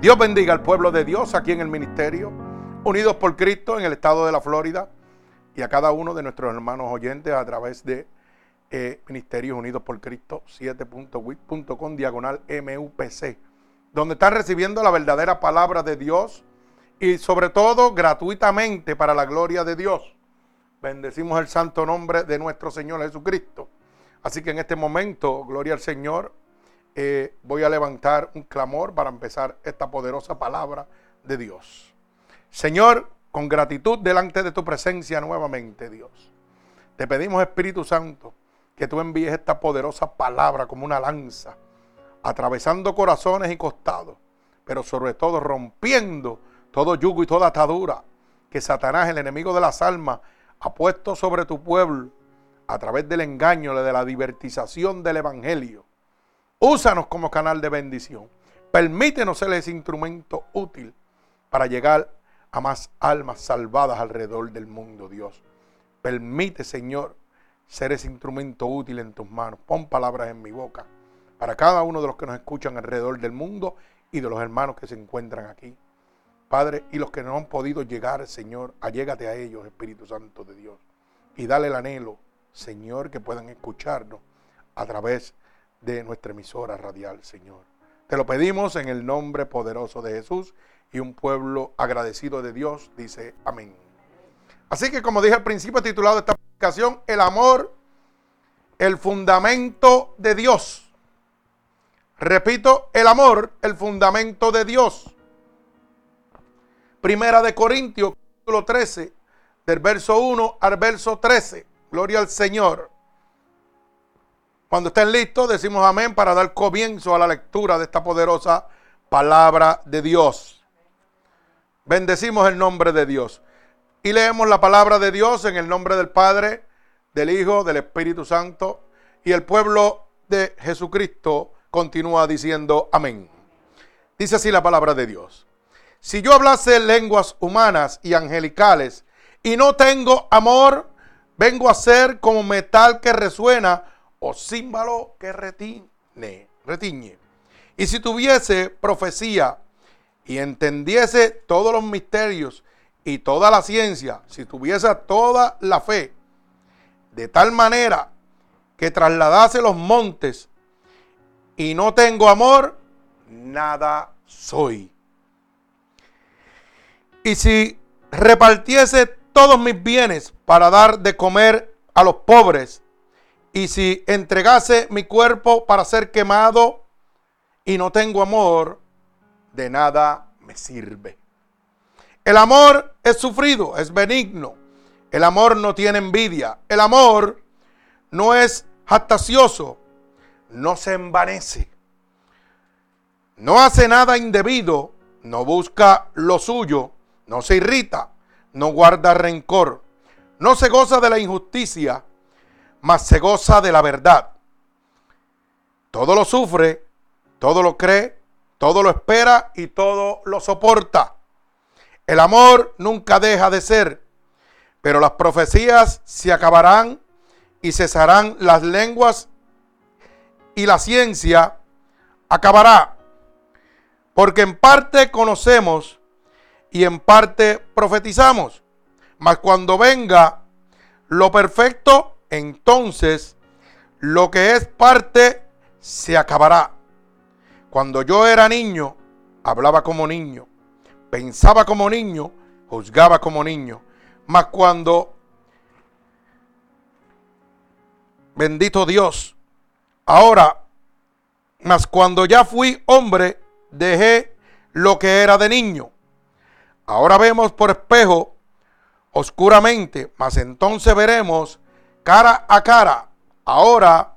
Dios bendiga al pueblo de Dios aquí en el ministerio, unidos por Cristo en el estado de la Florida y a cada uno de nuestros hermanos oyentes a través de eh, Ministerios Unidos por Cristo 7.wit.com diagonal MUPC, donde están recibiendo la verdadera palabra de Dios y sobre todo gratuitamente para la gloria de Dios. Bendecimos el santo nombre de nuestro Señor Jesucristo. Así que en este momento, gloria al Señor, eh, voy a levantar un clamor para empezar esta poderosa palabra de Dios. Señor, con gratitud delante de tu presencia nuevamente, Dios. Te pedimos, Espíritu Santo, que tú envíes esta poderosa palabra como una lanza, atravesando corazones y costados, pero sobre todo rompiendo todo yugo y toda atadura que Satanás, el enemigo de las almas, ha puesto sobre tu pueblo a través del engaño, de la divertización del Evangelio. Úsanos como canal de bendición. Permítenos ser ese instrumento útil para llegar a más almas salvadas alrededor del mundo, Dios. Permite, Señor, ser ese instrumento útil en tus manos. Pon palabras en mi boca para cada uno de los que nos escuchan alrededor del mundo y de los hermanos que se encuentran aquí. Padre, y los que no han podido llegar, Señor, allégate a ellos, Espíritu Santo de Dios. Y dale el anhelo, Señor, que puedan escucharnos a través de nuestra emisora radial, Señor. Te lo pedimos en el nombre poderoso de Jesús y un pueblo agradecido de Dios dice amén. Así que como dije al principio, titulado esta predicación, el amor, el fundamento de Dios. Repito, el amor, el fundamento de Dios. Primera de Corintios, capítulo 13, del verso 1 al verso 13. Gloria al Señor. Cuando estén listos, decimos amén para dar comienzo a la lectura de esta poderosa palabra de Dios. Bendecimos el nombre de Dios. Y leemos la palabra de Dios en el nombre del Padre, del Hijo, del Espíritu Santo. Y el pueblo de Jesucristo continúa diciendo amén. Dice así la palabra de Dios. Si yo hablase lenguas humanas y angelicales y no tengo amor, vengo a ser como metal que resuena o címbalo que retiñe, retiñe. Y si tuviese profecía y entendiese todos los misterios y toda la ciencia, si tuviese toda la fe, de tal manera que trasladase los montes y no tengo amor, nada soy. Y si repartiese todos mis bienes para dar de comer a los pobres, y si entregase mi cuerpo para ser quemado y no tengo amor, de nada me sirve. El amor es sufrido, es benigno. El amor no tiene envidia. El amor no es jactacioso, no se envanece. No hace nada indebido, no busca lo suyo no se irrita, no guarda rencor, no se goza de la injusticia, mas se goza de la verdad. Todo lo sufre, todo lo cree, todo lo espera y todo lo soporta. El amor nunca deja de ser, pero las profecías se acabarán y cesarán las lenguas y la ciencia acabará. Porque en parte conocemos y en parte profetizamos. Mas cuando venga lo perfecto, entonces lo que es parte se acabará. Cuando yo era niño, hablaba como niño, pensaba como niño, juzgaba como niño. Mas cuando, bendito Dios, ahora, mas cuando ya fui hombre, dejé lo que era de niño. Ahora vemos por espejo oscuramente, mas entonces veremos cara a cara. Ahora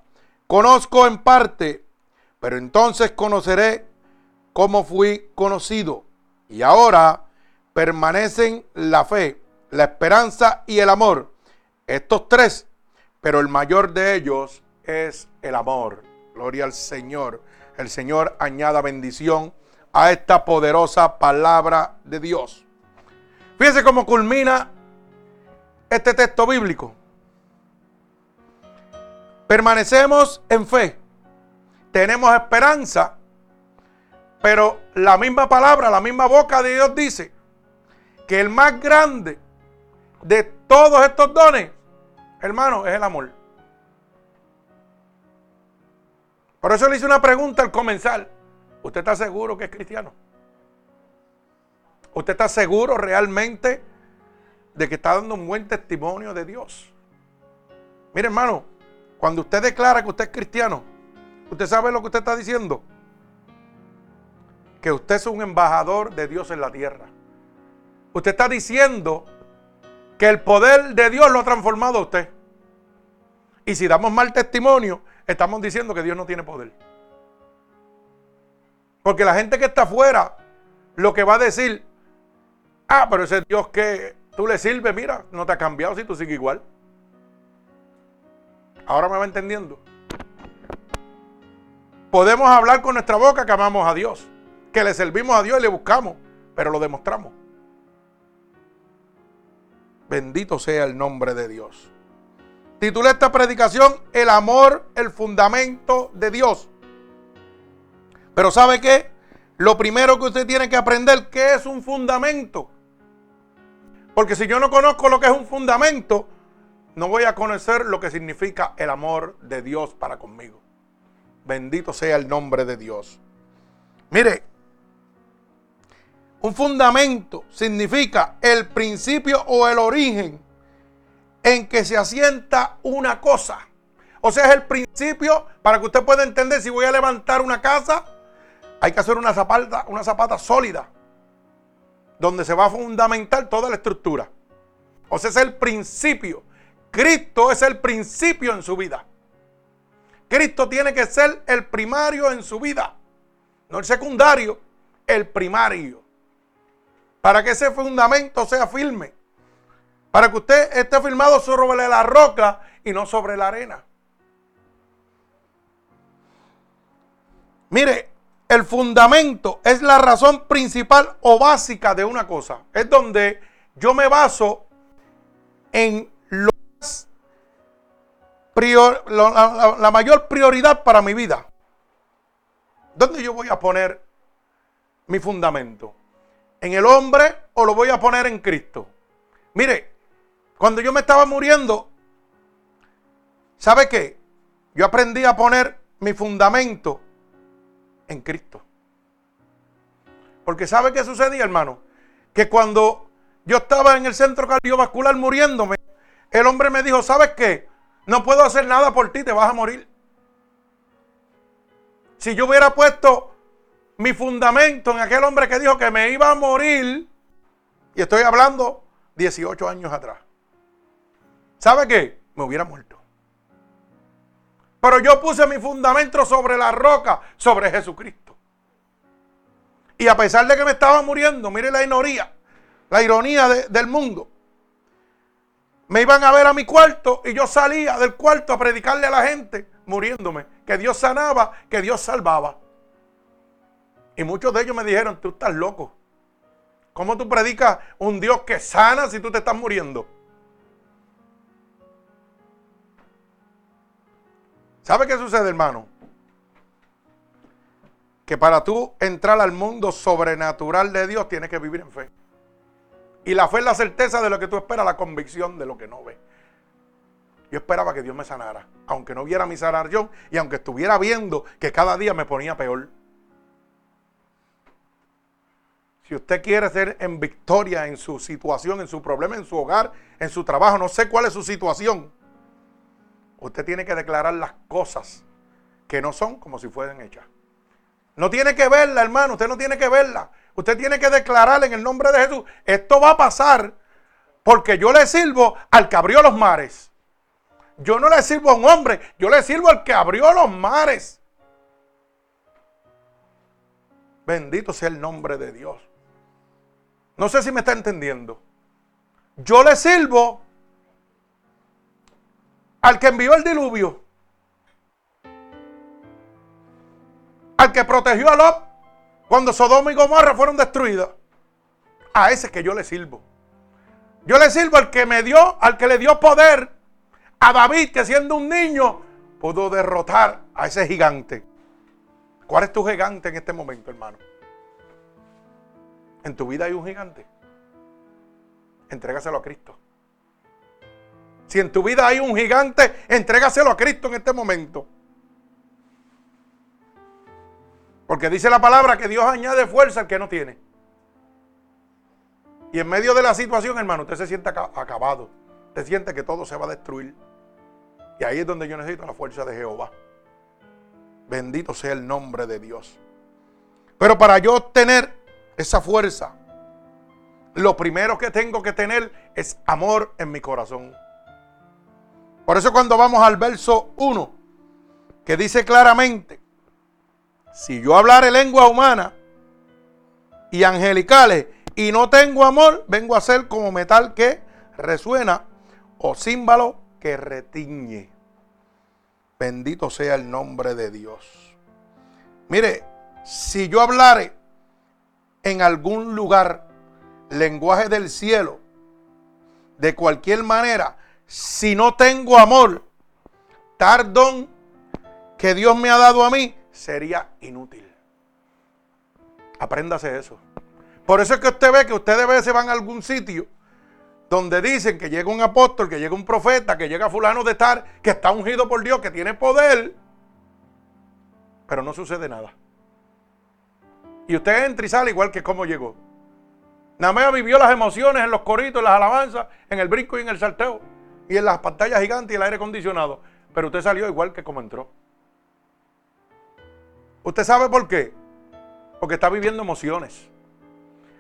conozco en parte, pero entonces conoceré cómo fui conocido. Y ahora permanecen la fe, la esperanza y el amor. Estos tres, pero el mayor de ellos es el amor. Gloria al Señor. El Señor añada bendición a esta poderosa palabra de Dios. Fíjense cómo culmina este texto bíblico. Permanecemos en fe. Tenemos esperanza. Pero la misma palabra, la misma boca de Dios dice que el más grande de todos estos dones, hermano, es el amor. Por eso le hice una pregunta al comenzar. ¿Usted está seguro que es cristiano? ¿Usted está seguro realmente de que está dando un buen testimonio de Dios? Mire, hermano, cuando usted declara que usted es cristiano, ¿usted sabe lo que usted está diciendo? Que usted es un embajador de Dios en la tierra. Usted está diciendo que el poder de Dios lo ha transformado a usted. Y si damos mal testimonio, estamos diciendo que Dios no tiene poder. Porque la gente que está afuera, lo que va a decir, ah, pero ese Dios que tú le sirves, mira, no te ha cambiado si tú sigues igual. Ahora me va entendiendo. Podemos hablar con nuestra boca que amamos a Dios, que le servimos a Dios y le buscamos, pero lo demostramos. Bendito sea el nombre de Dios. Titulé esta predicación El amor, el fundamento de Dios. Pero ¿sabe qué? Lo primero que usted tiene que aprender, ¿qué es un fundamento? Porque si yo no conozco lo que es un fundamento, no voy a conocer lo que significa el amor de Dios para conmigo. Bendito sea el nombre de Dios. Mire, un fundamento significa el principio o el origen en que se asienta una cosa. O sea, es el principio para que usted pueda entender si voy a levantar una casa, hay que hacer una zapata, una zapata sólida, donde se va a fundamentar toda la estructura. O sea, es el principio. Cristo es el principio en su vida. Cristo tiene que ser el primario en su vida, no el secundario, el primario. Para que ese fundamento sea firme. Para que usted esté firmado sobre la roca y no sobre la arena. Mire, el fundamento es la razón principal o básica de una cosa. Es donde yo me baso en la, la mayor prioridad para mi vida. ¿Dónde yo voy a poner mi fundamento? ¿En el hombre o lo voy a poner en Cristo? Mire, cuando yo me estaba muriendo, ¿sabe qué? Yo aprendí a poner mi fundamento en Cristo. Porque ¿sabe qué sucedía, hermano? Que cuando yo estaba en el centro cardiovascular muriéndome, el hombre me dijo, ¿sabes qué? No puedo hacer nada por ti, te vas a morir. Si yo hubiera puesto mi fundamento en aquel hombre que dijo que me iba a morir, y estoy hablando 18 años atrás, ¿sabe qué? Me hubiera muerto. Pero yo puse mi fundamento sobre la roca, sobre Jesucristo. Y a pesar de que me estaba muriendo, mire la ironía, la ironía del mundo. Me iban a ver a mi cuarto y yo salía del cuarto a predicarle a la gente, muriéndome, que Dios sanaba, que Dios salvaba. Y muchos de ellos me dijeron, tú estás loco. ¿Cómo tú predicas un Dios que sana si tú te estás muriendo? ¿Sabe qué sucede, hermano? Que para tú entrar al mundo sobrenatural de Dios tienes que vivir en fe. Y la fe es la certeza de lo que tú esperas, la convicción de lo que no ves. Yo esperaba que Dios me sanara, aunque no viera mi sanación y aunque estuviera viendo que cada día me ponía peor. Si usted quiere ser en victoria en su situación, en su problema, en su hogar, en su trabajo, no sé cuál es su situación, usted tiene que declarar las cosas que no son como si fueran hechas. No tiene que verla, hermano, usted no tiene que verla. Usted tiene que declarar en el nombre de Jesús, esto va a pasar porque yo le sirvo al que abrió los mares. Yo no le sirvo a un hombre, yo le sirvo al que abrió los mares. Bendito sea el nombre de Dios. No sé si me está entendiendo. Yo le sirvo al que envió el diluvio. Al que protegió a Lot cuando Sodoma y Gomorra fueron destruidas. A ese que yo le sirvo. Yo le sirvo al que me dio, al que le dio poder a David, que siendo un niño pudo derrotar a ese gigante. ¿Cuál es tu gigante en este momento, hermano? En tu vida hay un gigante. Entrégaselo a Cristo. Si en tu vida hay un gigante, entrégaselo a Cristo en este momento. Porque dice la palabra que Dios añade fuerza al que no tiene. Y en medio de la situación, hermano, usted se siente acabado. Usted siente que todo se va a destruir. Y ahí es donde yo necesito la fuerza de Jehová. Bendito sea el nombre de Dios. Pero para yo obtener esa fuerza, lo primero que tengo que tener es amor en mi corazón. Por eso cuando vamos al verso 1, que dice claramente, si yo hablare lengua humana y angelicales y no tengo amor, vengo a ser como metal que resuena o címbalo que retiñe. Bendito sea el nombre de Dios. Mire, si yo hablare en algún lugar lenguaje del cielo, de cualquier manera, si no tengo amor, tardón que Dios me ha dado a mí, sería inútil. Apréndase eso. Por eso es que usted ve que ustedes a veces van a algún sitio donde dicen que llega un apóstol, que llega un profeta, que llega fulano de estar, que está ungido por Dios, que tiene poder, pero no sucede nada. Y usted entra y sale igual que como llegó. Nada vivió las emociones en los coritos, en las alabanzas, en el brinco y en el salteo, y en las pantallas gigantes y el aire acondicionado. Pero usted salió igual que como entró. ¿Usted sabe por qué? Porque está viviendo emociones.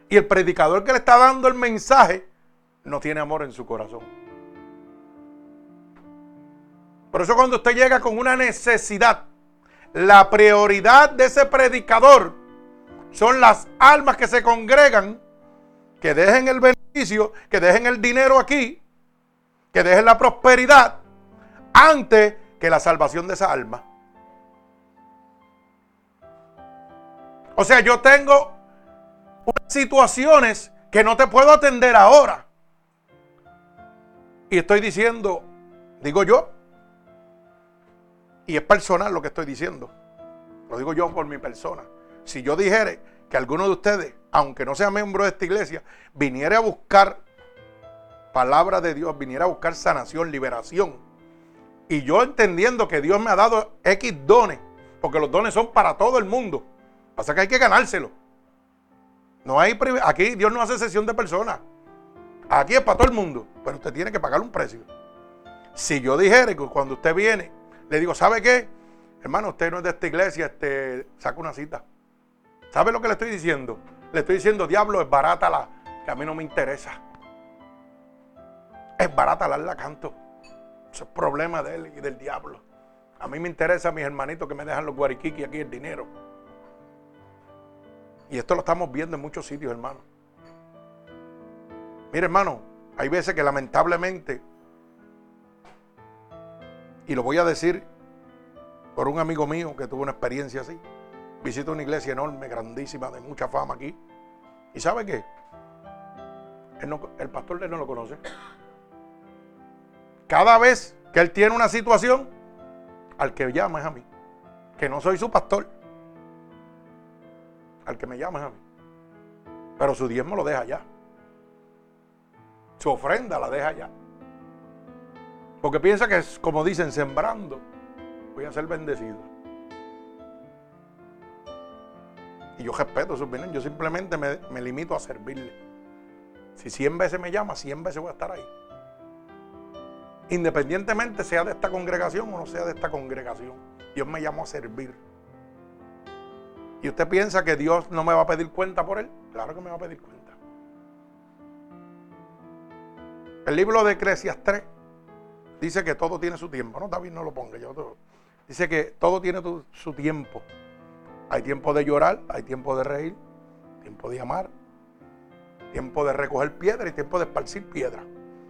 Y el predicador que le está dando el mensaje no tiene amor en su corazón. Por eso cuando usted llega con una necesidad, la prioridad de ese predicador son las almas que se congregan, que dejen el beneficio, que dejen el dinero aquí, que dejen la prosperidad, antes que la salvación de esa alma. O sea, yo tengo situaciones que no te puedo atender ahora. Y estoy diciendo, digo yo, y es personal lo que estoy diciendo. Lo digo yo por mi persona. Si yo dijere que alguno de ustedes, aunque no sea miembro de esta iglesia, viniera a buscar palabra de Dios, viniera a buscar sanación, liberación, y yo entendiendo que Dios me ha dado X dones, porque los dones son para todo el mundo, pasa que hay que ganárselo. No hay aquí Dios no hace sesión de personas. Aquí es para todo el mundo, pero usted tiene que pagar un precio. Si yo dijera que cuando usted viene, le digo, ¿sabe qué? Hermano, usted no es de esta iglesia, este, saca una cita. ¿Sabe lo que le estoy diciendo? Le estoy diciendo, diablo, es barata la, que a mí no me interesa. Es barata la, la canto. Eso es problema de él y del diablo. A mí me interesa mis hermanitos que me dejan los guariquiqui aquí el dinero. Y esto lo estamos viendo en muchos sitios, hermano. Mire, hermano, hay veces que lamentablemente, y lo voy a decir por un amigo mío que tuvo una experiencia así, visita una iglesia enorme, grandísima, de mucha fama aquí. ¿Y sabe qué? el pastor de él no lo conoce. Cada vez que él tiene una situación, al que llama es a mí, que no soy su pastor. Al que me llama a mí. Pero su diezmo lo deja allá. Su ofrenda la deja allá. Porque piensa que es como dicen, sembrando, voy a ser bendecido. Y yo respeto su opinión, yo simplemente me, me limito a servirle. Si 100 veces me llama, 100 veces voy a estar ahí. Independientemente sea de esta congregación o no sea de esta congregación. Dios me llamó a servir. ¿Y usted piensa que Dios no me va a pedir cuenta por él? Claro que me va a pedir cuenta. El libro de Eclesias 3 dice que todo tiene su tiempo. No, David, no lo ponga. Yo Dice que todo tiene su tiempo. Hay tiempo de llorar, hay tiempo de reír, tiempo de amar, tiempo de recoger piedra y tiempo de esparcir piedra.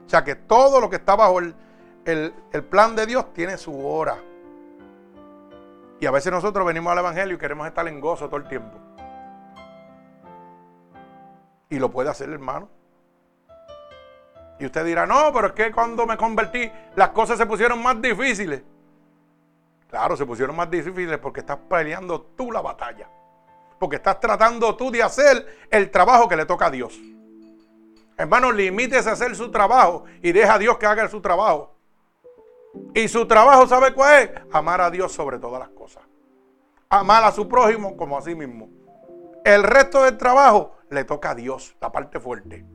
O sea que todo lo que está bajo el plan de Dios tiene su hora. Y a veces nosotros venimos al Evangelio y queremos estar en gozo todo el tiempo. Y lo puede hacer, hermano. Y usted dirá, no, pero es que cuando me convertí las cosas se pusieron más difíciles. Claro, se pusieron más difíciles porque estás peleando tú la batalla. porque estás tratando tú de hacer el trabajo que le toca a Dios. Hermano, limítese a hacer su trabajo y deja a Dios que haga su trabajo. Y su trabajo, ¿sabe cuál es? Amar a Dios sobre todas las cosas. Amar a su prójimo como a sí mismo. El resto del trabajo le toca a Dios, la parte fuerte.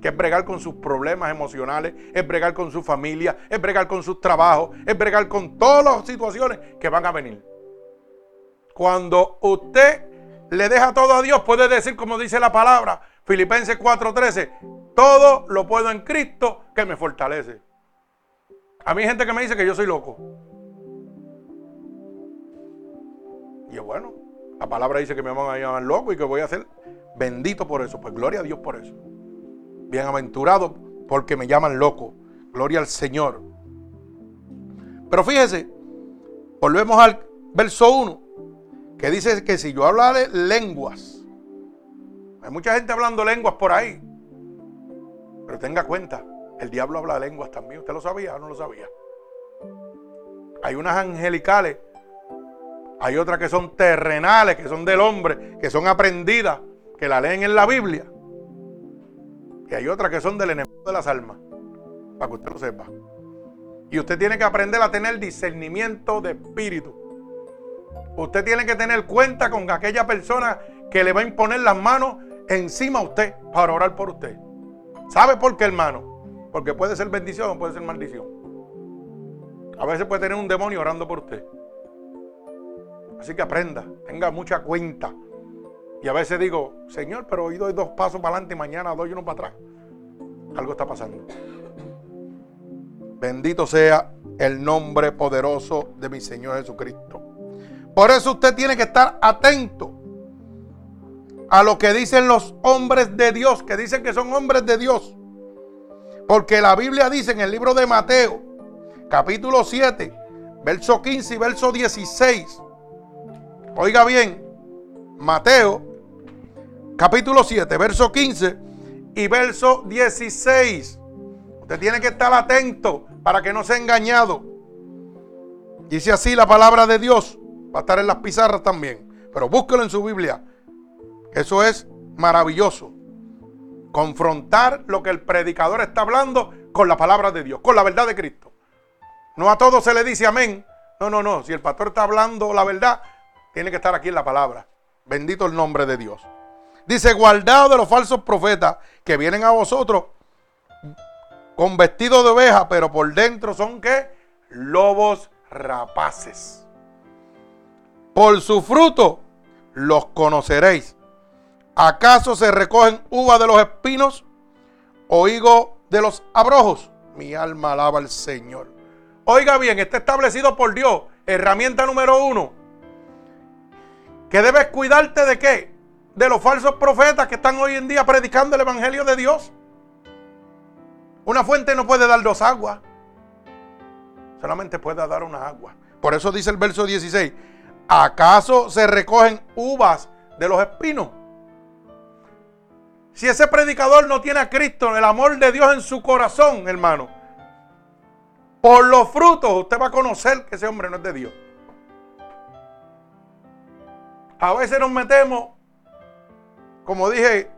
Que es bregar con sus problemas emocionales, es bregar con su familia, es bregar con sus trabajos, es bregar con todas las situaciones que van a venir. Cuando usted le deja todo a Dios, puede decir como dice la palabra, Filipenses 4:13, todo lo puedo en Cristo que me fortalece. A mí hay gente que me dice que yo soy loco. Y yo, bueno, la palabra dice que me van a llamar loco y que voy a ser bendito por eso. Pues gloria a Dios por eso. Bienaventurado porque me llaman loco. Gloria al Señor. Pero fíjese, volvemos al verso 1, que dice que si yo hablara lenguas, hay mucha gente hablando lenguas por ahí, pero tenga cuenta, el diablo habla lenguas también. ¿Usted lo sabía o no lo sabía? Hay unas angelicales, hay otras que son terrenales, que son del hombre, que son aprendidas, que la leen en la Biblia. Y hay otras que son del enemigo de las almas, para que usted lo sepa. Y usted tiene que aprender a tener discernimiento de espíritu. Usted tiene que tener cuenta con aquella persona que le va a imponer las manos encima a usted para orar por usted. ¿Sabe por qué, hermano? Porque puede ser bendición o puede ser maldición. A veces puede tener un demonio orando por usted. Así que aprenda, tenga mucha cuenta. Y a veces digo, Señor, pero hoy doy dos pasos para adelante y mañana doy uno para atrás. Algo está pasando. Bendito sea el nombre poderoso de mi Señor Jesucristo. Por eso usted tiene que estar atento a lo que dicen los hombres de Dios, que dicen que son hombres de Dios. Porque la Biblia dice en el libro de Mateo, capítulo 7, verso 15 y verso 16. Oiga bien, Mateo, capítulo 7, verso 15 y verso 16. Usted tiene que estar atento para que no sea engañado. Dice así la palabra de Dios. Va a estar en las pizarras también. Pero búsquelo en su Biblia. Eso es maravilloso. Confrontar lo que el predicador está hablando con la palabra de Dios, con la verdad de Cristo. No a todos se le dice amén. No, no, no. Si el pastor está hablando la verdad, tiene que estar aquí en la palabra. Bendito el nombre de Dios. Dice, guardado de los falsos profetas que vienen a vosotros con vestido de oveja, pero por dentro son qué? Lobos rapaces. Por su fruto los conoceréis. ¿Acaso se recogen uvas de los espinos o higo de los abrojos? Mi alma alaba al Señor. Oiga bien, está establecido por Dios. Herramienta número uno. Que debes cuidarte de qué? De los falsos profetas que están hoy en día predicando el Evangelio de Dios. Una fuente no puede dar dos aguas. Solamente puede dar una agua. Por eso dice el verso 16. ¿Acaso se recogen uvas de los espinos? Si ese predicador no tiene a Cristo, el amor de Dios en su corazón, hermano, por los frutos usted va a conocer que ese hombre no es de Dios. A veces nos metemos, como dije,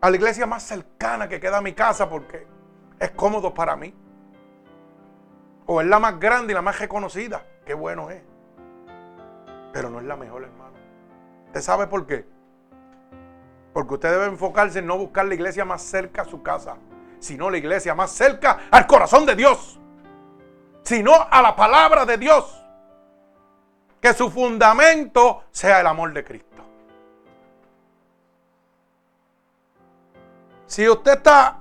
a la iglesia más cercana que queda a mi casa porque es cómodo para mí. O es la más grande y la más reconocida. Qué bueno es. Pero no es la mejor, hermano. ¿Usted sabe por qué? Porque usted debe enfocarse en no buscar la iglesia más cerca a su casa, sino la iglesia más cerca al corazón de Dios, sino a la palabra de Dios. Que su fundamento sea el amor de Cristo. Si usted está,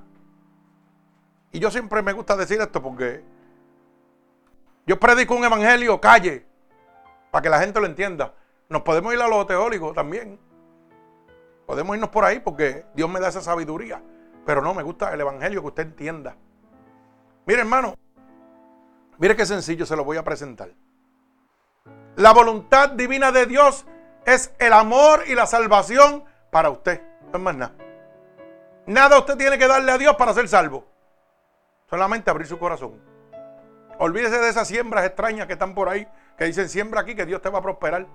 y yo siempre me gusta decir esto porque yo predico un evangelio calle, para que la gente lo entienda. Nos podemos ir a los teóricos también. Podemos irnos por ahí porque Dios me da esa sabiduría. Pero no, me gusta el Evangelio que usted entienda. Mire, hermano, mire qué sencillo se lo voy a presentar. La voluntad divina de Dios es el amor y la salvación para usted. No es más nada. Nada usted tiene que darle a Dios para ser salvo. Solamente abrir su corazón. Olvídese de esas siembras extrañas que están por ahí, que dicen siembra aquí que Dios te va a prosperar.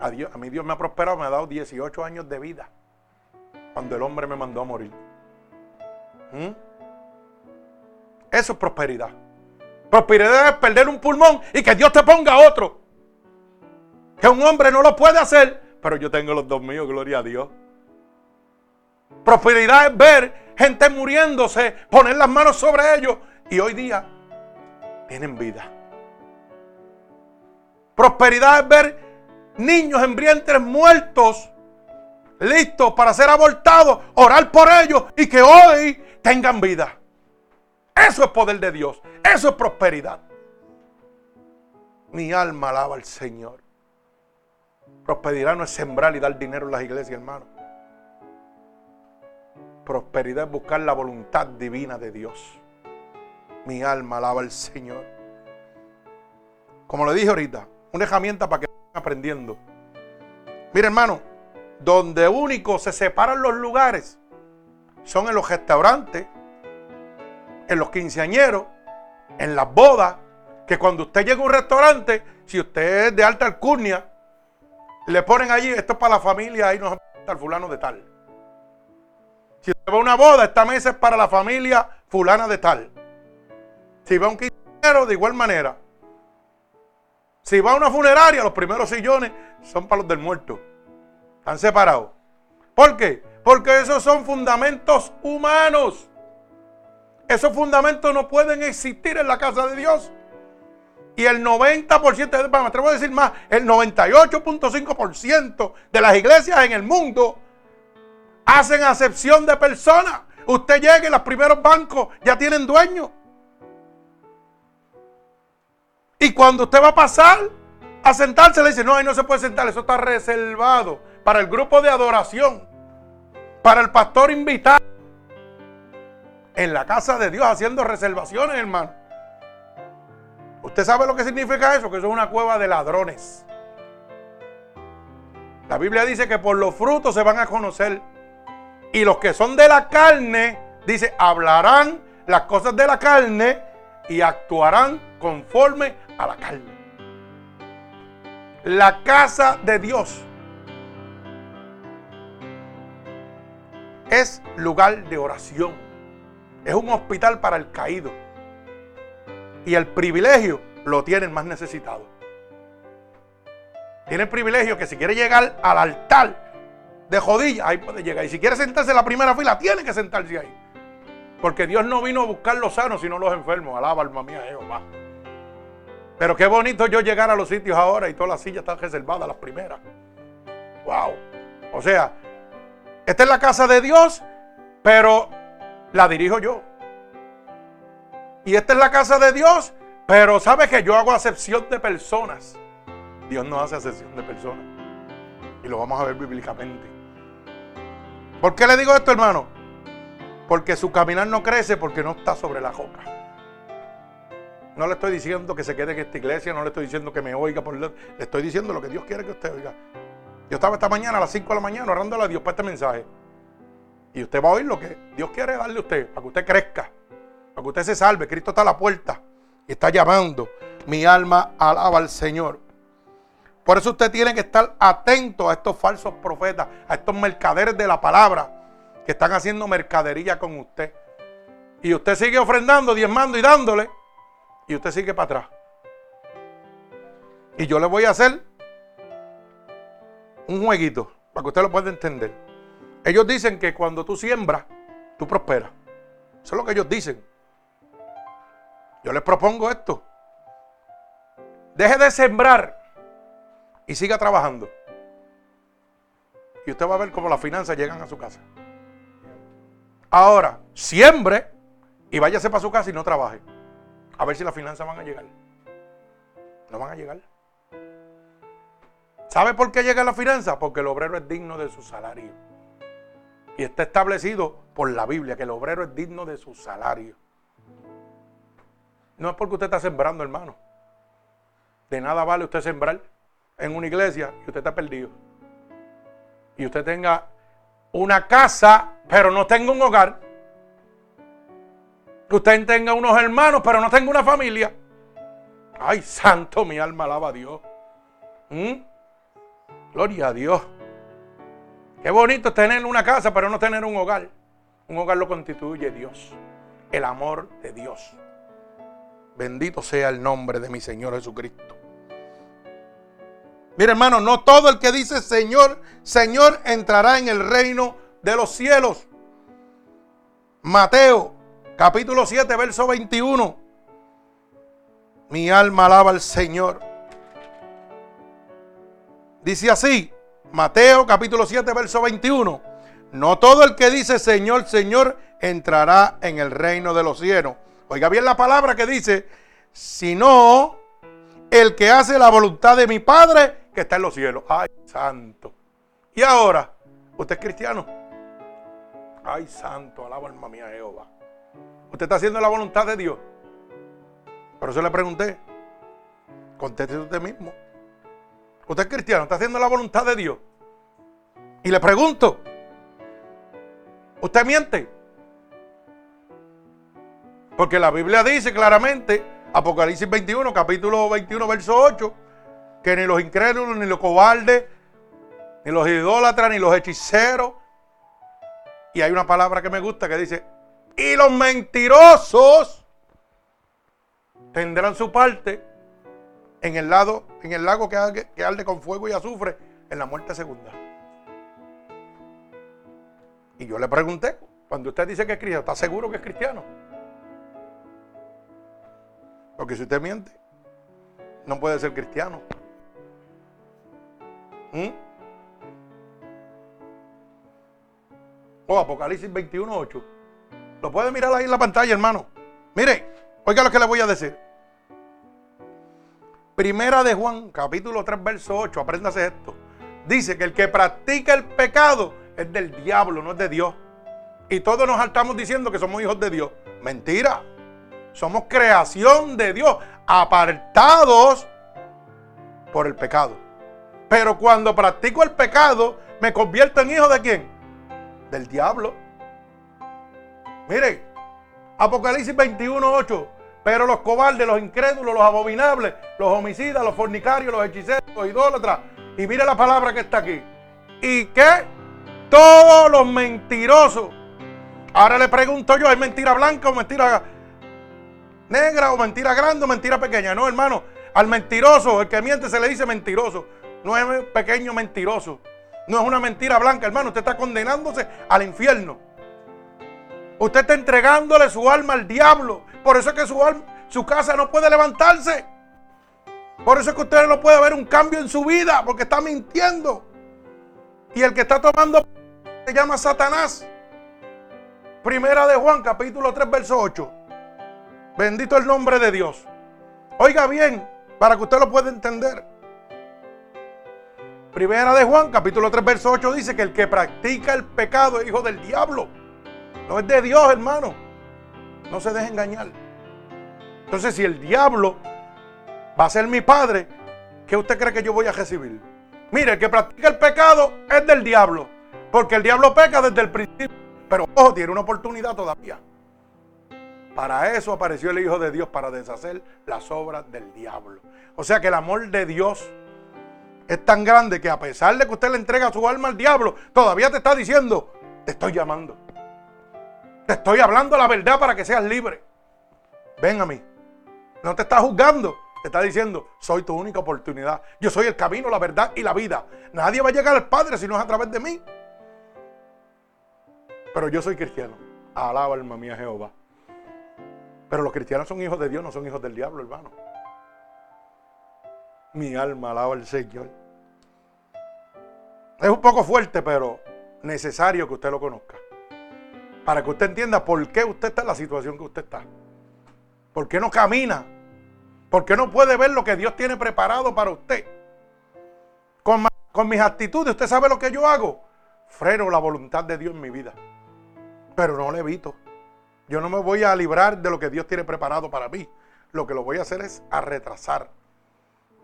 A, Dios, a mí Dios me ha prosperado, me ha dado 18 años de vida. Cuando el hombre me mandó a morir. ¿Mm? Eso es prosperidad. Prosperidad es perder un pulmón y que Dios te ponga otro. Que un hombre no lo puede hacer, pero yo tengo los dos míos, gloria a Dios. Prosperidad es ver gente muriéndose, poner las manos sobre ellos y hoy día tienen vida. Prosperidad es ver niños en vientres muertos, listos para ser abortados, orar por ellos y que hoy tengan vida. Eso es poder de Dios. Eso es prosperidad. Mi alma alaba al Señor. Prosperidad no es sembrar y dar dinero en las iglesias, hermano. Prosperidad es buscar la voluntad divina de Dios. Mi alma alaba al Señor. Como le dije ahorita, una herramienta para que aprendiendo. Mire, hermano, donde único se separan los lugares son en los restaurantes, en los quinceañeros, en las bodas, que cuando usted llega a un restaurante, si usted es de alta alcurnia, le ponen allí, esto es para la familia, ahí nos el fulano de tal. Si usted va a una boda, esta mesa es para la familia fulana de tal. Si va a un quinceañero, de igual manera. Si va a una funeraria, los primeros sillones son para los del muerto. Están separados. ¿Por qué? Porque esos son fundamentos humanos. Esos fundamentos no pueden existir en la casa de Dios. Y el 90%, me atrevo a decir más, el 98.5% de las iglesias en el mundo hacen acepción de personas. Usted llega y los primeros bancos ya tienen dueño. Y cuando usted va a pasar a sentarse, le dice, no, ahí no se puede sentar, eso está reservado para el grupo de adoración, para el pastor invitado en la casa de Dios haciendo reservaciones, hermano. ¿Usted sabe lo que significa eso? Que eso es una cueva de ladrones. La Biblia dice que por los frutos se van a conocer. Y los que son de la carne, dice, hablarán las cosas de la carne y actuarán conforme a la carne. La casa de Dios es lugar de oración. Es un hospital para el caído. Y el privilegio lo tienen más necesitado. Tiene el privilegio que si quiere llegar al altar de jodilla, ahí puede llegar. Y si quiere sentarse en la primera fila, tiene que sentarse ahí. Porque Dios no vino a buscar los sanos, sino los enfermos. Alaba, alma mía, Jehová. Pero qué bonito yo llegar a los sitios ahora y todas las sillas están reservadas, las primeras. Wow. O sea, esta es la casa de Dios, pero la dirijo yo. Y esta es la casa de Dios, pero sabe que yo hago acepción de personas. Dios no hace acepción de personas. Y lo vamos a ver bíblicamente. ¿Por qué le digo esto, hermano? Porque su caminar no crece porque no está sobre la roca. No le estoy diciendo que se quede en esta iglesia, no le estoy diciendo que me oiga, por le estoy diciendo lo que Dios quiere que usted oiga. Yo estaba esta mañana a las 5 de la mañana orándole a Dios para este mensaje. Y usted va a oír lo que Dios quiere darle a usted, para que usted crezca, para que usted se salve. Cristo está a la puerta y está llamando. Mi alma alaba al Señor. Por eso usted tiene que estar atento a estos falsos profetas, a estos mercaderes de la palabra que están haciendo mercadería con usted. Y usted sigue ofrendando, diezmando y dándole. Y usted sigue para atrás. Y yo le voy a hacer un jueguito para que usted lo pueda entender. Ellos dicen que cuando tú siembras, tú prosperas. Eso es lo que ellos dicen. Yo les propongo esto. Deje de sembrar y siga trabajando. Y usted va a ver cómo las finanzas llegan a su casa. Ahora, siembre y váyase para su casa y no trabaje. A ver si las finanzas van a llegar. No van a llegar. ¿Sabe por qué llega la finanza? Porque el obrero es digno de su salario. Y está establecido por la Biblia que el obrero es digno de su salario. No es porque usted está sembrando, hermano. De nada vale usted sembrar en una iglesia y usted está perdido. Y usted tenga una casa, pero no tenga un hogar. Que usted tenga unos hermanos, pero no tenga una familia. Ay, santo, mi alma alaba a Dios. ¿Mm? Gloria a Dios. Qué bonito tener una casa, pero no tener un hogar. Un hogar lo constituye Dios, el amor de Dios. Bendito sea el nombre de mi Señor Jesucristo. Mira hermano, no todo el que dice Señor, Señor entrará en el reino de los cielos. Mateo capítulo 7, verso 21. Mi alma alaba al Señor. Dice así, Mateo capítulo 7, verso 21. No todo el que dice Señor, Señor entrará en el reino de los cielos. Oiga bien la palabra que dice, sino el que hace la voluntad de mi Padre que está en los cielos. Ay, santo. Y ahora, ¿usted es cristiano? Ay, santo, alaba alma mía Jehová. ¿Usted está haciendo la voluntad de Dios? Por eso le pregunté. Conteste usted mismo. ¿Usted es cristiano? ¿Está haciendo la voluntad de Dios? Y le pregunto, ¿usted miente? Porque la Biblia dice claramente, Apocalipsis 21, capítulo 21, verso 8, que ni los incrédulos, ni los cobardes, ni los idólatras, ni los hechiceros. Y hay una palabra que me gusta que dice, y los mentirosos tendrán su parte en el lado, en el lago que, que arde con fuego y azufre en la muerte segunda. Y yo le pregunté, cuando usted dice que es cristiano, ¿está seguro que es cristiano? Porque si usted miente, no puede ser cristiano. ¿Mm? Oh, Apocalipsis 21, 8. Lo puede mirar ahí en la pantalla, hermano. Mire, oiga lo que le voy a decir. Primera de Juan, capítulo 3, verso 8. Apréndase esto. Dice que el que practica el pecado es del diablo, no es de Dios. Y todos nos estamos diciendo que somos hijos de Dios. Mentira. Somos creación de Dios, apartados por el pecado. Pero cuando practico el pecado, me convierto en hijo de quién? Del diablo. Mire, Apocalipsis 21, 8. Pero los cobardes, los incrédulos, los abominables, los homicidas, los fornicarios, los hechiceros, los idólatras. Y mire la palabra que está aquí. ¿Y qué? Todos los mentirosos. Ahora le pregunto yo, ¿es mentira blanca o mentira negra o mentira grande o mentira pequeña? No, hermano. Al mentiroso, el que miente se le dice mentiroso. No es pequeño mentiroso. No es una mentira blanca, hermano. Usted está condenándose al infierno. Usted está entregándole su alma al diablo. Por eso es que su, alma, su casa no puede levantarse. Por eso es que usted no puede ver un cambio en su vida, porque está mintiendo. Y el que está tomando se llama Satanás. Primera de Juan, capítulo 3, verso 8. Bendito el nombre de Dios. Oiga bien, para que usted lo pueda entender. Primera de Juan, capítulo 3, verso 8 dice que el que practica el pecado es hijo del diablo. No es de Dios, hermano. No se deje engañar. Entonces, si el diablo va a ser mi padre, ¿qué usted cree que yo voy a recibir? Mire, el que practica el pecado es del diablo. Porque el diablo peca desde el principio. Pero ojo, tiene una oportunidad todavía. Para eso apareció el Hijo de Dios, para deshacer las obras del diablo. O sea que el amor de Dios es tan grande que a pesar de que usted le entrega su alma al diablo, todavía te está diciendo, te estoy llamando. Te estoy hablando la verdad para que seas libre. Ven a mí. No te está juzgando. Te está diciendo, soy tu única oportunidad. Yo soy el camino, la verdad y la vida. Nadie va a llegar al Padre si no es a través de mí. Pero yo soy cristiano. Alaba alma mía Jehová. Pero los cristianos son hijos de Dios, no son hijos del diablo, hermano. Mi alma alaba al Señor. Es un poco fuerte, pero necesario que usted lo conozca. Para que usted entienda por qué usted está en la situación que usted está. ¿Por qué no camina? ¿Por qué no puede ver lo que Dios tiene preparado para usted? Con, mis actitudes, ¿usted sabe lo que yo hago? Freno la voluntad de Dios en mi vida. Pero no le evito. Yo no me voy a librar de lo que Dios tiene preparado para mí. Lo que lo voy a hacer es a retrasar.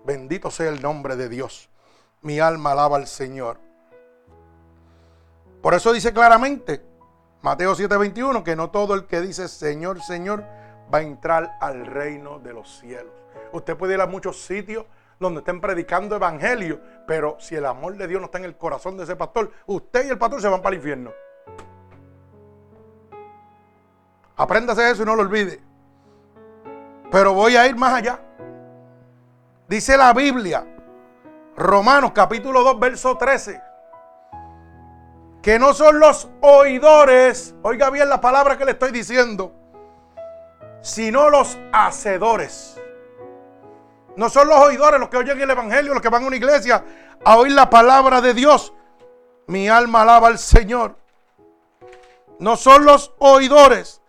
Bendito sea el nombre de Dios. Mi alma alaba al Señor. Por eso dice claramente Mateo 7:21 que no todo el que dice Señor, Señor va a entrar al reino de los cielos. Usted puede ir a muchos sitios donde estén predicando evangelio, pero si el amor de Dios no está en el corazón de ese pastor, usted y el pastor se van para el infierno. Apréndase eso y no lo olvide. Pero voy a ir más allá. Dice la Biblia, Romanos capítulo 2, verso 13, que no son los oidores, oiga bien la palabra que le estoy diciendo, sino los hacedores. No son los oidores los que oyen el Evangelio, los que van a una iglesia a oír la palabra de Dios. Mi alma alaba al Señor. No son los oidores,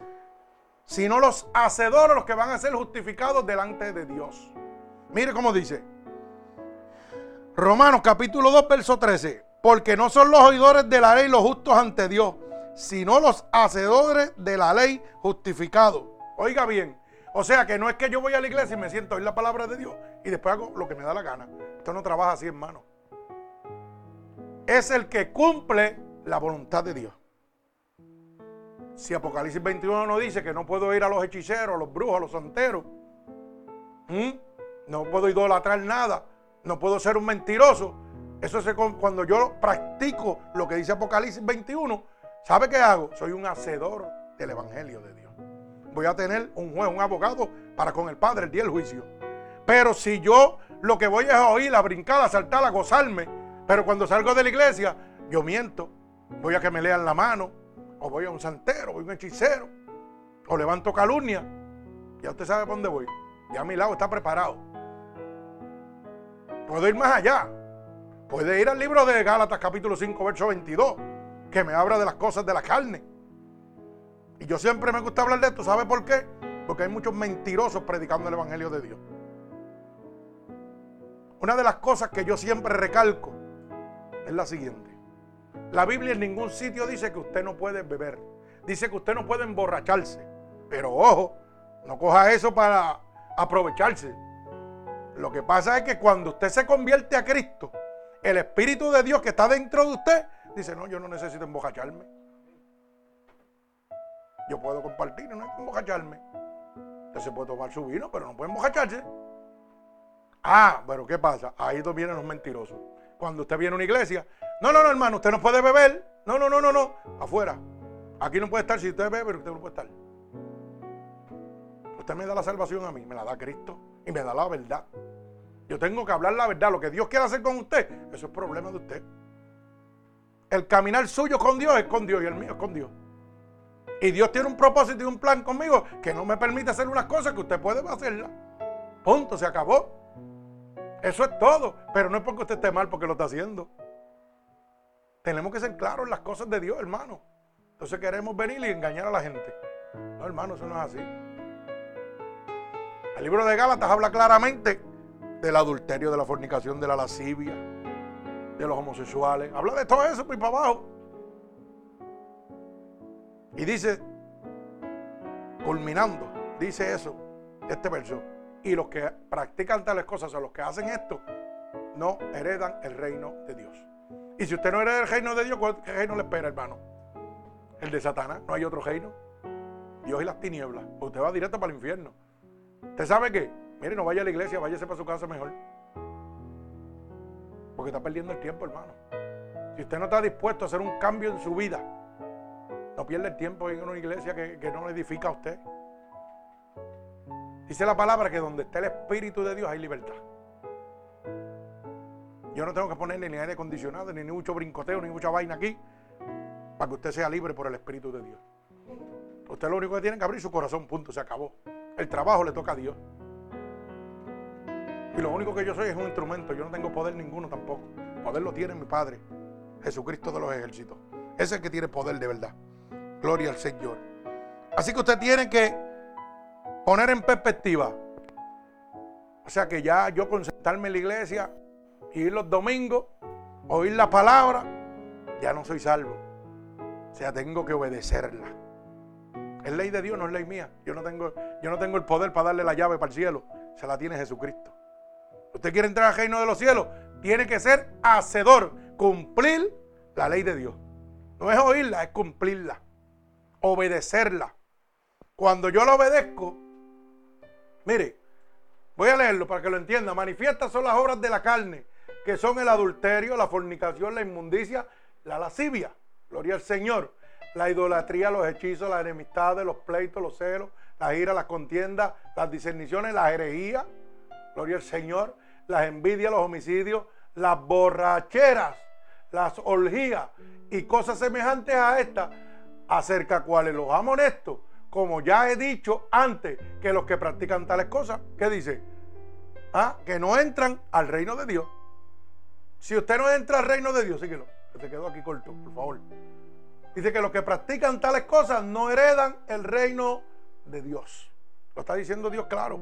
sino los hacedores los que van a ser justificados delante de Dios. Mire cómo dice. Romanos capítulo 2, verso 13. Porque no son los oidores de la ley los justos ante Dios, sino los hacedores de la ley justificados. Oiga bien, o sea que no es que yo voy a la iglesia y me siento oír la palabra de Dios y después hago lo que me da la gana. Esto no trabaja así, hermano. Es el que cumple la voluntad de Dios. Si Apocalipsis 21 no dice que no puedo ir a los hechiceros, a los brujos, a los santeros, no puedo idolatrar nada, no puedo ser un mentiroso. Eso es cuando yo practico lo que dice Apocalipsis 21, ¿sabe qué hago? Soy un hacedor del Evangelio de Dios voy a tener un juez, un abogado para con el Padre el día del juicio. Pero si yo lo que voy es a oír, a brincar, a saltar, a gozarme, pero cuando salgo de la iglesia, yo miento, voy a que me lean la mano, o voy a un santero, voy a un hechicero, o levanto calumnia, ya usted sabe por dónde voy. Ya a mi lado está preparado. Puedo ir más allá. Puede ir al libro de Gálatas capítulo 5, verso 22, que me habla de las cosas de la carne. Y yo siempre me gusta hablar de esto, ¿sabe por qué? Porque hay muchos mentirosos predicando el Evangelio de Dios. Una de las cosas que yo siempre recalco es la siguiente. La Biblia en ningún sitio dice que usted no puede beber. Dice que usted no puede emborracharse. Pero ojo, no coja eso para aprovecharse. Lo que pasa es que cuando usted se convierte a Cristo, el Espíritu de Dios que está dentro de usted dice, no, yo no necesito emborracharme. Yo puedo compartir, no hay que embojacharme. Usted se puede tomar su vino, pero no puede embojacharse. Ah, pero ¿qué pasa? Ahí vienen los mentirosos. Cuando usted viene a una iglesia, no, no, no, hermano, usted no puede beber. No, no, no, no, no. Afuera. Aquí no puede estar si usted bebe, pero usted no puede estar. Usted me da la salvación a mí, me la da Cristo y me da la verdad. Yo tengo que hablar la verdad. Lo que Dios quiere hacer con usted, eso es problema de usted. El caminar suyo con Dios es con Dios y el mío es con Dios. Y Dios tiene un propósito y un plan conmigo que no me permite hacer unas cosas que usted puede hacerlas. Punto, se acabó. Eso es todo. Pero no es porque usted esté mal porque lo está haciendo. Tenemos que ser claros en las cosas de Dios, hermano. Entonces queremos venir y engañar a la gente. No, hermano, eso no es así. El libro de Gálatas habla claramente del adulterio, de la fornicación, de la lascivia, de los homosexuales. Habla de todo eso, pues para abajo. Y dice, culminando, dice eso, este verso. Y los que practican tales cosas, o los que hacen esto, no heredan el reino de Dios. Y si usted no hereda el reino de Dios, ¿qué reino le espera, hermano? El de Satanás, no hay otro reino. Dios y las tinieblas. Usted va directo para el infierno. ¿Usted sabe qué? Mire, no vaya a la iglesia, váyase para su casa mejor. Porque está perdiendo el tiempo, hermano. Si usted no está dispuesto a hacer un cambio en su vida, no pierda el tiempo en una iglesia que, no edifica a usted. Dice la palabra que donde esté el Espíritu de Dios hay libertad. Yo no tengo que ponerle ni aire acondicionado, ni, mucho brincoteo, ni mucha vaina aquí, para que usted sea libre por el Espíritu de Dios. Usted lo único que tiene que abrir su corazón, punto, se acabó. El trabajo le toca a Dios. Y lo único que yo soy es un instrumento, yo no tengo poder ninguno tampoco. Poder lo tiene mi Padre, Jesucristo de los ejércitos. Ese es el que tiene poder de verdad. Gloria al Señor. Así que usted tiene que poner en perspectiva. O sea que ya yo concentrarme en la iglesia, ir los domingos, oír la palabra, ya no soy salvo. O sea, tengo que obedecerla. Es ley de Dios, no es ley mía. Yo no tengo, yo no tengo el poder para darle la llave para el cielo. Se la tiene Jesucristo. Usted quiere entrar al reino de los cielos, tiene que ser hacedor, cumplir la ley de Dios. No es oírla, es cumplirla obedecerla. Cuando yo la obedezco, mire, Voy a leerlo para que lo entienda. Manifiestas son las obras de la carne, que son el adulterio, la fornicación, la inmundicia, la lascivia. Gloria al Señor. La idolatría, los hechizos, las enemistades, los pleitos, los celos, la ira, las contiendas, las discerniciones, las herejías. Gloria al Señor. Las envidias, los homicidios, las borracheras, las orgías y cosas semejantes a estas, acerca cuales los amonesto como ya he dicho antes, que los que practican tales cosas, ¿qué dice? ¿Ah? Que no entran al reino de Dios. Si usted no entra al reino de Dios, síguelo, que se quedó aquí corto, por favor. Dice que los que practican tales cosas no heredan el reino de Dios. Lo está diciendo Dios claro.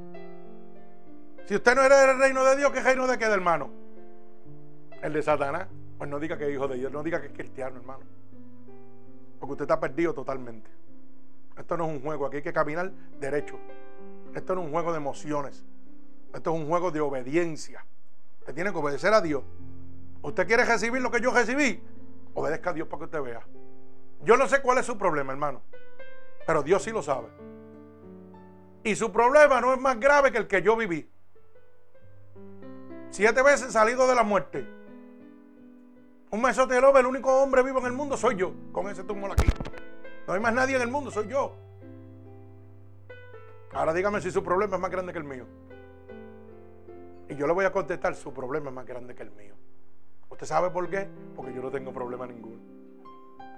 Si usted no hereda el reino de Dios, ¿qué reino de qué, hermano? El de Satanás. Pues no diga que es hijo de Dios, no diga que es cristiano, hermano. Porque usted está perdido totalmente. Esto no es un juego, aquí hay que caminar derecho. Esto no es un juego de emociones. Esto es un juego de obediencia. Usted tiene que obedecer a Dios. ¿Usted quiere recibir lo que yo recibí? Obedezca a Dios para que usted vea. Yo no sé cuál es su problema, hermano. Pero Dios sí lo sabe. Y su problema no es más grave que el que yo viví. Siete veces salido de la muerte. Un mesotelove, el único hombre vivo en el mundo soy yo, con ese tumor aquí. No hay más nadie en el mundo, soy yo. Ahora dígame si su problema es más grande que el mío. Y yo le voy a contestar, su problema es más grande que el mío. ¿Usted sabe por qué? Porque yo no tengo problema ninguno.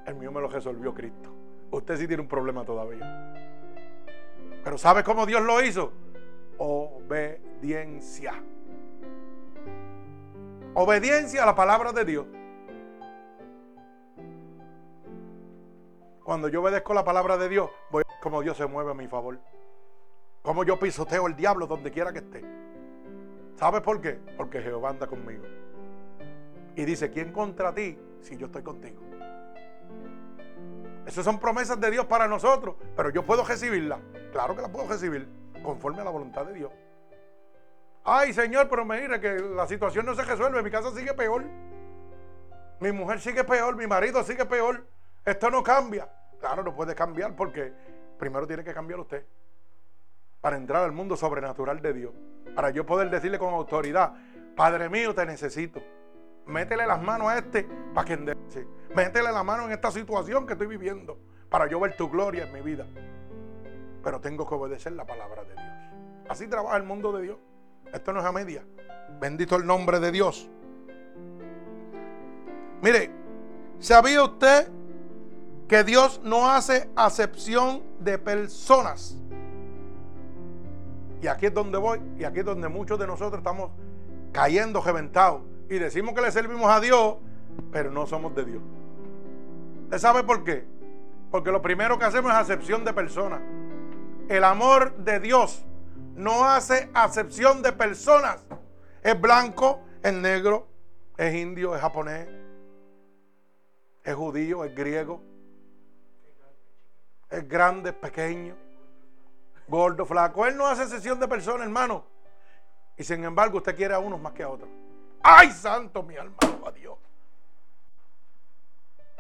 El mío me lo resolvió Cristo. Usted sí tiene un problema todavía. Pero ¿sabe cómo Dios lo hizo? Obediencia. Obediencia a la palabra de Dios. Cuando yo obedezco la palabra de Dios, voy a ver cómo Dios se mueve a mi favor. Cómo yo pisoteo el diablo donde quiera que esté. ¿Sabes por qué? Porque Jehová anda conmigo. Y dice, ¿quién contra ti si yo estoy contigo? Esas son promesas de Dios para nosotros, pero yo puedo recibirlas. Claro que las puedo recibir, conforme a la voluntad de Dios. Ay, Señor, pero mire que la situación no se resuelve, mi casa sigue peor. Mi mujer sigue peor, mi marido sigue peor. Esto no cambia. Claro, no puede cambiar porque primero tiene que cambiar usted para entrar al mundo sobrenatural de Dios. Para yo poder decirle con autoridad, Padre mío, te necesito. Métele las manos a este para que enderece. Métele la mano en esta situación que estoy viviendo para yo ver tu gloria en mi vida. Pero tengo que obedecer la palabra de Dios. Así trabaja el mundo de Dios. Esto no es a media. Bendito el nombre de Dios. Mire, ¿sabía usted que Dios no hace acepción de personas. Y aquí es donde voy, y aquí es donde muchos de nosotros estamos cayendo reventados. Y decimos que le servimos a Dios, pero no somos de Dios. ¿Usted sabe por qué? Porque lo primero que hacemos es acepción de personas. El amor de Dios no hace acepción de personas. Es blanco, es negro, es indio, es japonés, es judío, es griego es grande, es pequeño, gordo, flaco. Él no hace sesión de personas, hermano. Y sin embargo, usted quiere a unos más que a otros. ¡Ay, santo, mi alma a Dios!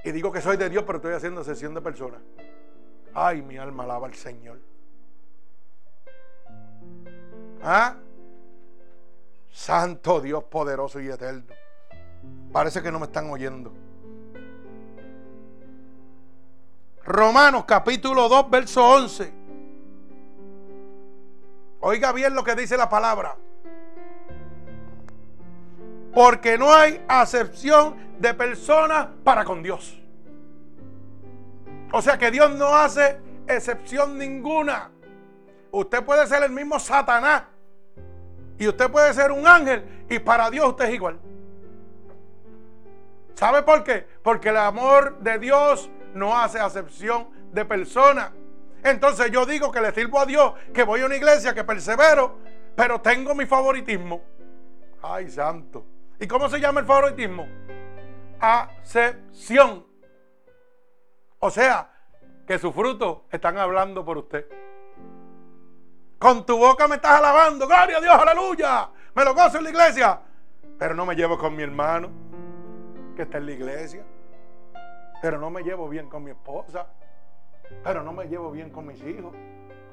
Y digo que soy de Dios, pero estoy haciendo sesión de personas. ¡Ay, mi alma alaba al Señor! ¿Ah? Santo Dios poderoso y eterno. Parece que no me están oyendo. Romanos capítulo 2, verso 11. Oiga bien lo que dice la palabra. Porque no hay acepción de personas para con Dios. O sea que Dios no hace excepción ninguna. Usted puede ser el mismo Satanás. Y usted puede ser un ángel. Y para Dios usted es igual. ¿Sabe por qué? Porque el amor de Dios no hace acepción de personas. Entonces yo digo que le sirvo a Dios, que voy a una iglesia, que persevero, pero tengo mi favoritismo. Ay, santo. ¿Y cómo se llama el favoritismo? Acepción. O sea, que sus frutos están hablando por usted. Con tu boca me estás alabando, gloria a Dios, aleluya. Me lo gozo en la iglesia. Pero no me llevo con mi hermano que está en la iglesia pero no me llevo bien con mi esposa, pero no me llevo bien con mis hijos.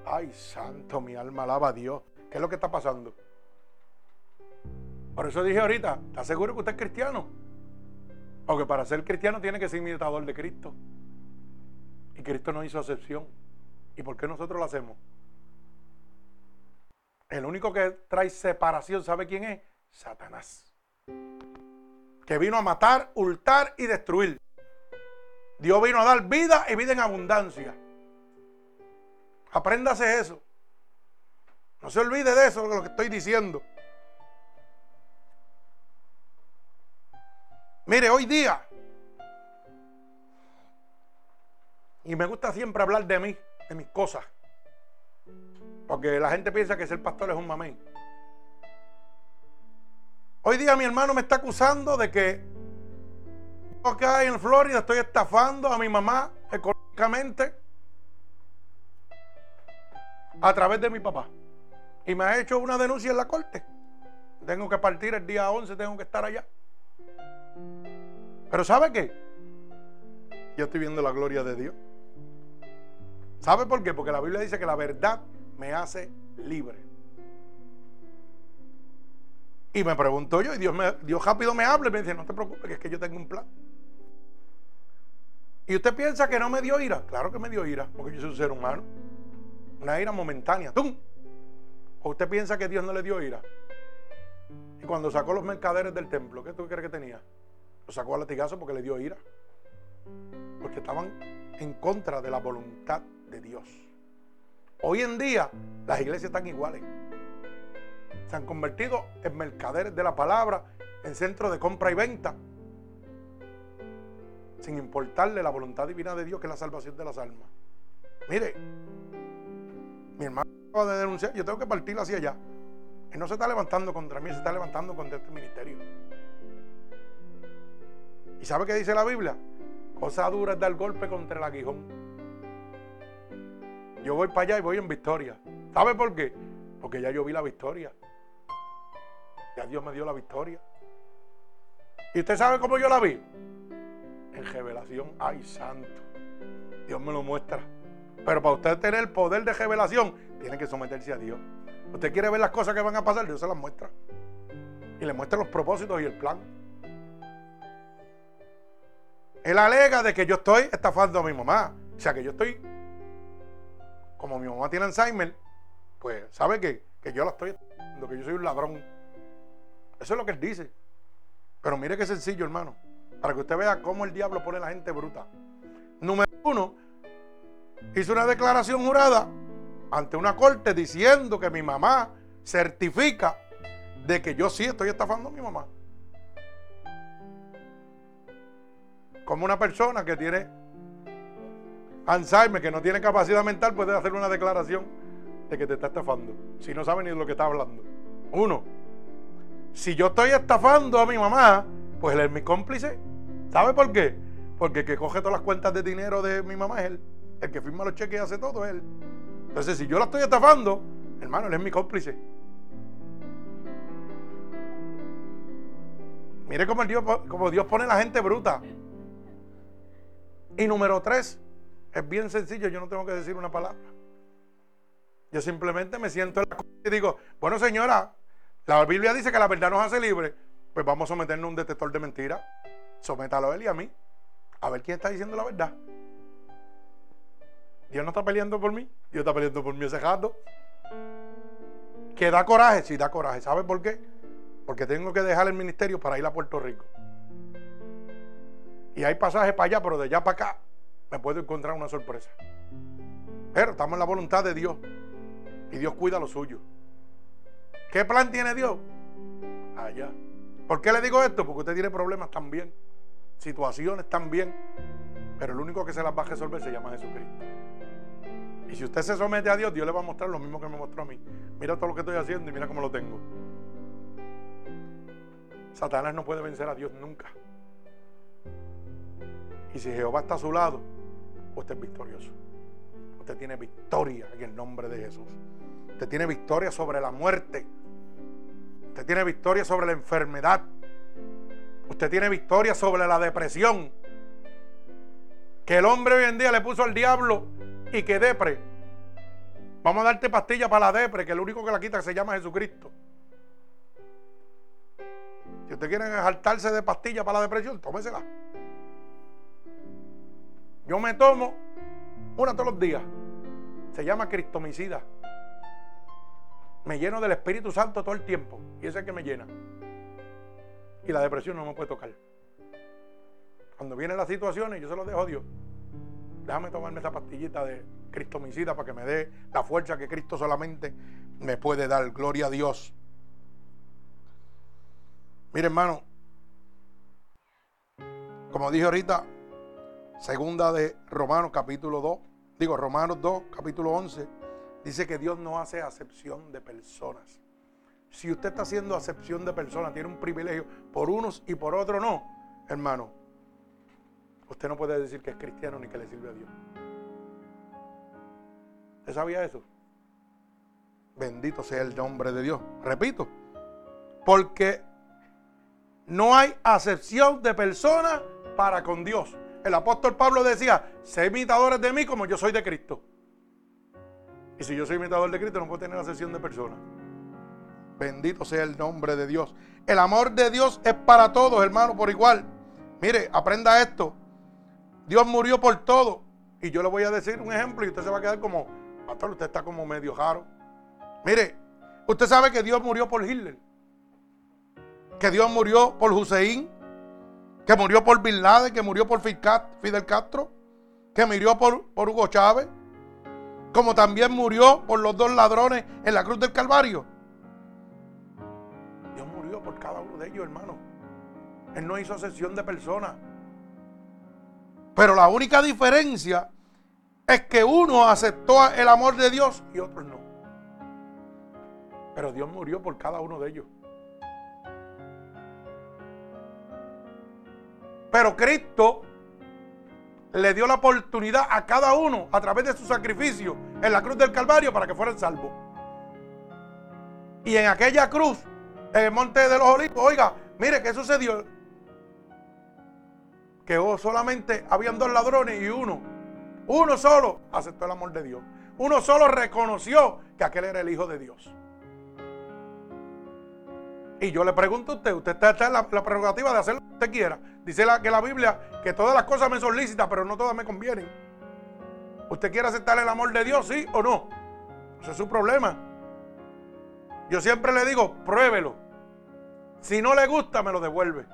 Ay, santo, mi alma alaba a Dios. ¿Qué es lo que está pasando? Por eso dije ahorita, ¿está seguro que usted es cristiano? Porque para ser cristiano tiene que ser imitador de Cristo. Y Cristo no hizo excepción. ¿Y por qué nosotros lo hacemos? El único que trae separación, ¿sabe quién es? Satanás. Que vino a matar, hurtar y destruir. Dios vino a dar vida y vida en abundancia. Apréndase eso. No se olvide de eso, de lo que estoy diciendo. Mire, hoy día, y me gusta siempre hablar de mí, de mis cosas, porque la gente piensa que ser pastor es un mamén. Hoy día mi hermano me está acusando de que yo acá en Florida estoy estafando a mi mamá económicamente a través de mi papá. Y me ha hecho una denuncia en la corte. Tengo que partir el día 11, tengo que estar allá. Pero ¿sabe qué? Yo estoy viendo la gloria de Dios. ¿Sabe por qué? Porque la Biblia dice que la verdad me hace libre. Y me pregunto yo, y Dios, me, Dios rápido me habla y me dice, no te preocupes, que es que yo tengo un plan. ¿Y usted piensa que no me dio ira? Claro que me dio ira, porque yo soy un ser humano. Una ira momentánea. ¡Tum! ¿O usted piensa que Dios no le dio ira? Y cuando sacó los mercaderes del templo, ¿qué tú crees que tenía? Lo sacó a latigazo porque le dio ira. Porque estaban en contra de la voluntad de Dios. Hoy en día las iglesias están iguales. Se han convertido en mercaderes de la palabra, en centros de compra y venta. Sin importarle la voluntad divina de Dios que es la salvación de las almas. Mire, mi hermano acaba de denunciar, yo tengo que partir hacia allá. Él no se está levantando contra mí, se está levantando contra este ministerio. ¿Y sabe qué dice la Biblia? Cosa dura es dar golpe contra el aguijón. Yo voy para allá y voy en victoria. ¿Sabe por qué? Porque ya yo vi la victoria. Ya Dios me dio la victoria. ¿Y usted sabe cómo yo la vi? En revelación. ¡Ay, santo! Dios me lo muestra. Pero para usted tener el poder de revelación, tiene que someterse a Dios. Usted quiere ver las cosas que van a pasar, Dios se las muestra. Y le muestra los propósitos y el plan. Él alega de que yo estoy estafando a mi mamá. O sea, que yo estoy, como mi mamá tiene Alzheimer, pues sabe que, que yo la estoy estafando, que yo soy un ladrón. Eso es lo que él dice. Pero mire qué sencillo, hermano. Para que usted vea cómo el diablo pone a la gente bruta. Número uno, hizo una declaración jurada ante una corte diciendo que mi mamá certifica de que yo sí estoy estafando a mi mamá. Como una persona que tiene Alzheimer, que no tiene capacidad mental, puede hacer una declaración de que te está estafando. Si no sabe ni de lo que está hablando. Uno, si yo estoy estafando a mi mamá, pues él es mi cómplice. ¿Sabe por qué? Porque el que coge todas las cuentas de dinero de mi mamá es él. El que firma los cheques y hace todo es él. Entonces, si yo la estoy estafando, hermano, él es mi cómplice. Mire cómo Dios, cómo Dios pone la gente bruta. Y número tres, es bien sencillo, yo no tengo que decir una palabra. Yo simplemente me siento en la y digo, bueno señora, la Biblia dice que la verdad nos hace libre, pues vamos a someternos a un detector de mentiras. Sométalo a él y a mí. A ver quién está diciendo la verdad. Dios no está peleando por mí, Dios está peleando por mí ese gato. ¿Que da coraje? Sí, da coraje. ¿Sabe por qué? Porque tengo que dejar el ministerio para ir a Puerto Rico. Y hay pasajes para allá, pero de allá para acá me puedo encontrar una sorpresa. Pero estamos en la voluntad de Dios. Y Dios cuida lo suyo. ¿Qué plan tiene Dios? Allá. ¿Por qué le digo esto? Porque usted tiene problemas también. Situaciones también. Pero el único que se las va a resolver se llama Jesucristo. Y si usted se somete a Dios, Dios le va a mostrar lo mismo que me mostró a mí. Mira todo lo que estoy haciendo y mira cómo lo tengo. Satanás no puede vencer a Dios nunca. Y si Jehová está a su lado, usted es victorioso. Usted tiene victoria en el nombre de Jesús. Usted tiene victoria sobre la muerte. Usted tiene victoria sobre la enfermedad. Usted tiene victoria sobre la depresión. Que el hombre hoy en día le puso al diablo y que depre. Vamos a darte pastilla para la depre, que el único que la quita se llama Jesucristo. Si usted quiere saltarse de pastillas para la depresión, tómesela. Yo me tomo una todos los días. Se llama cristomicida. Me lleno del Espíritu Santo todo el tiempo. Y ese es el que me llena. Y la depresión no me puede tocar. Cuando vienen las situaciones, yo se los dejo a Dios. Déjame tomarme esa pastillita de cristomicida para que me dé la fuerza que Cristo solamente me puede dar. Gloria a Dios. Mire, hermano, como dije ahorita, segunda de Romanos capítulo 2, digo Romanos 2 capítulo 11, dice que Dios no hace acepción de personas. Si usted está haciendo acepción de personas, tiene un privilegio por unos y por otros no, hermano, usted no puede decir que es cristiano ni que le sirve a Dios. ¿Usted sabía eso? Bendito sea el nombre de Dios. Repito, porque no hay acepción de personas para con Dios. El apóstol Pablo decía, sé imitadores de mí como yo soy de Cristo. Y si yo soy imitador de Cristo, no puedo tener acepción de personas. Bendito sea el nombre de Dios. El amor de Dios es para todos, hermano, por igual. Mire, aprenda esto. Dios murió por todo. Y yo le voy a decir un ejemplo y usted se va a quedar como, pastor, usted está como medio jaro. Mire, usted sabe que Dios murió por Hitler. Que Dios murió por Hussein. Que murió por Bin Laden. Que murió por Fidel Castro. Que murió por, por Hugo Chávez. Como también murió por los dos ladrones en la cruz del Calvario. Dios murió por cada uno de ellos, hermano. Él no hizo sesión de personas. Pero la única diferencia es que uno aceptó el amor de Dios y otros no. Pero Dios murió por cada uno de ellos. Pero Cristo le dio la oportunidad a cada uno a través de su sacrificio en la cruz del Calvario para que fueran salvos. Y en aquella cruz, en el monte de los olivos, oiga, mire qué sucedió. Que solamente habían dos ladrones y uno, uno solo aceptó el amor de Dios. Uno solo reconoció que aquel era el Hijo de Dios. Y yo le pregunto a usted, usted está en la, prerrogativa de hacer lo que usted quiera. Dice la, que la Biblia que todas las cosas me son lícitas, pero no todas me convienen. ¿Usted quiere aceptar el amor de Dios, sí o no? Ese es su problema. Yo siempre le digo, pruébelo. Si no le gusta, me lo devuelve.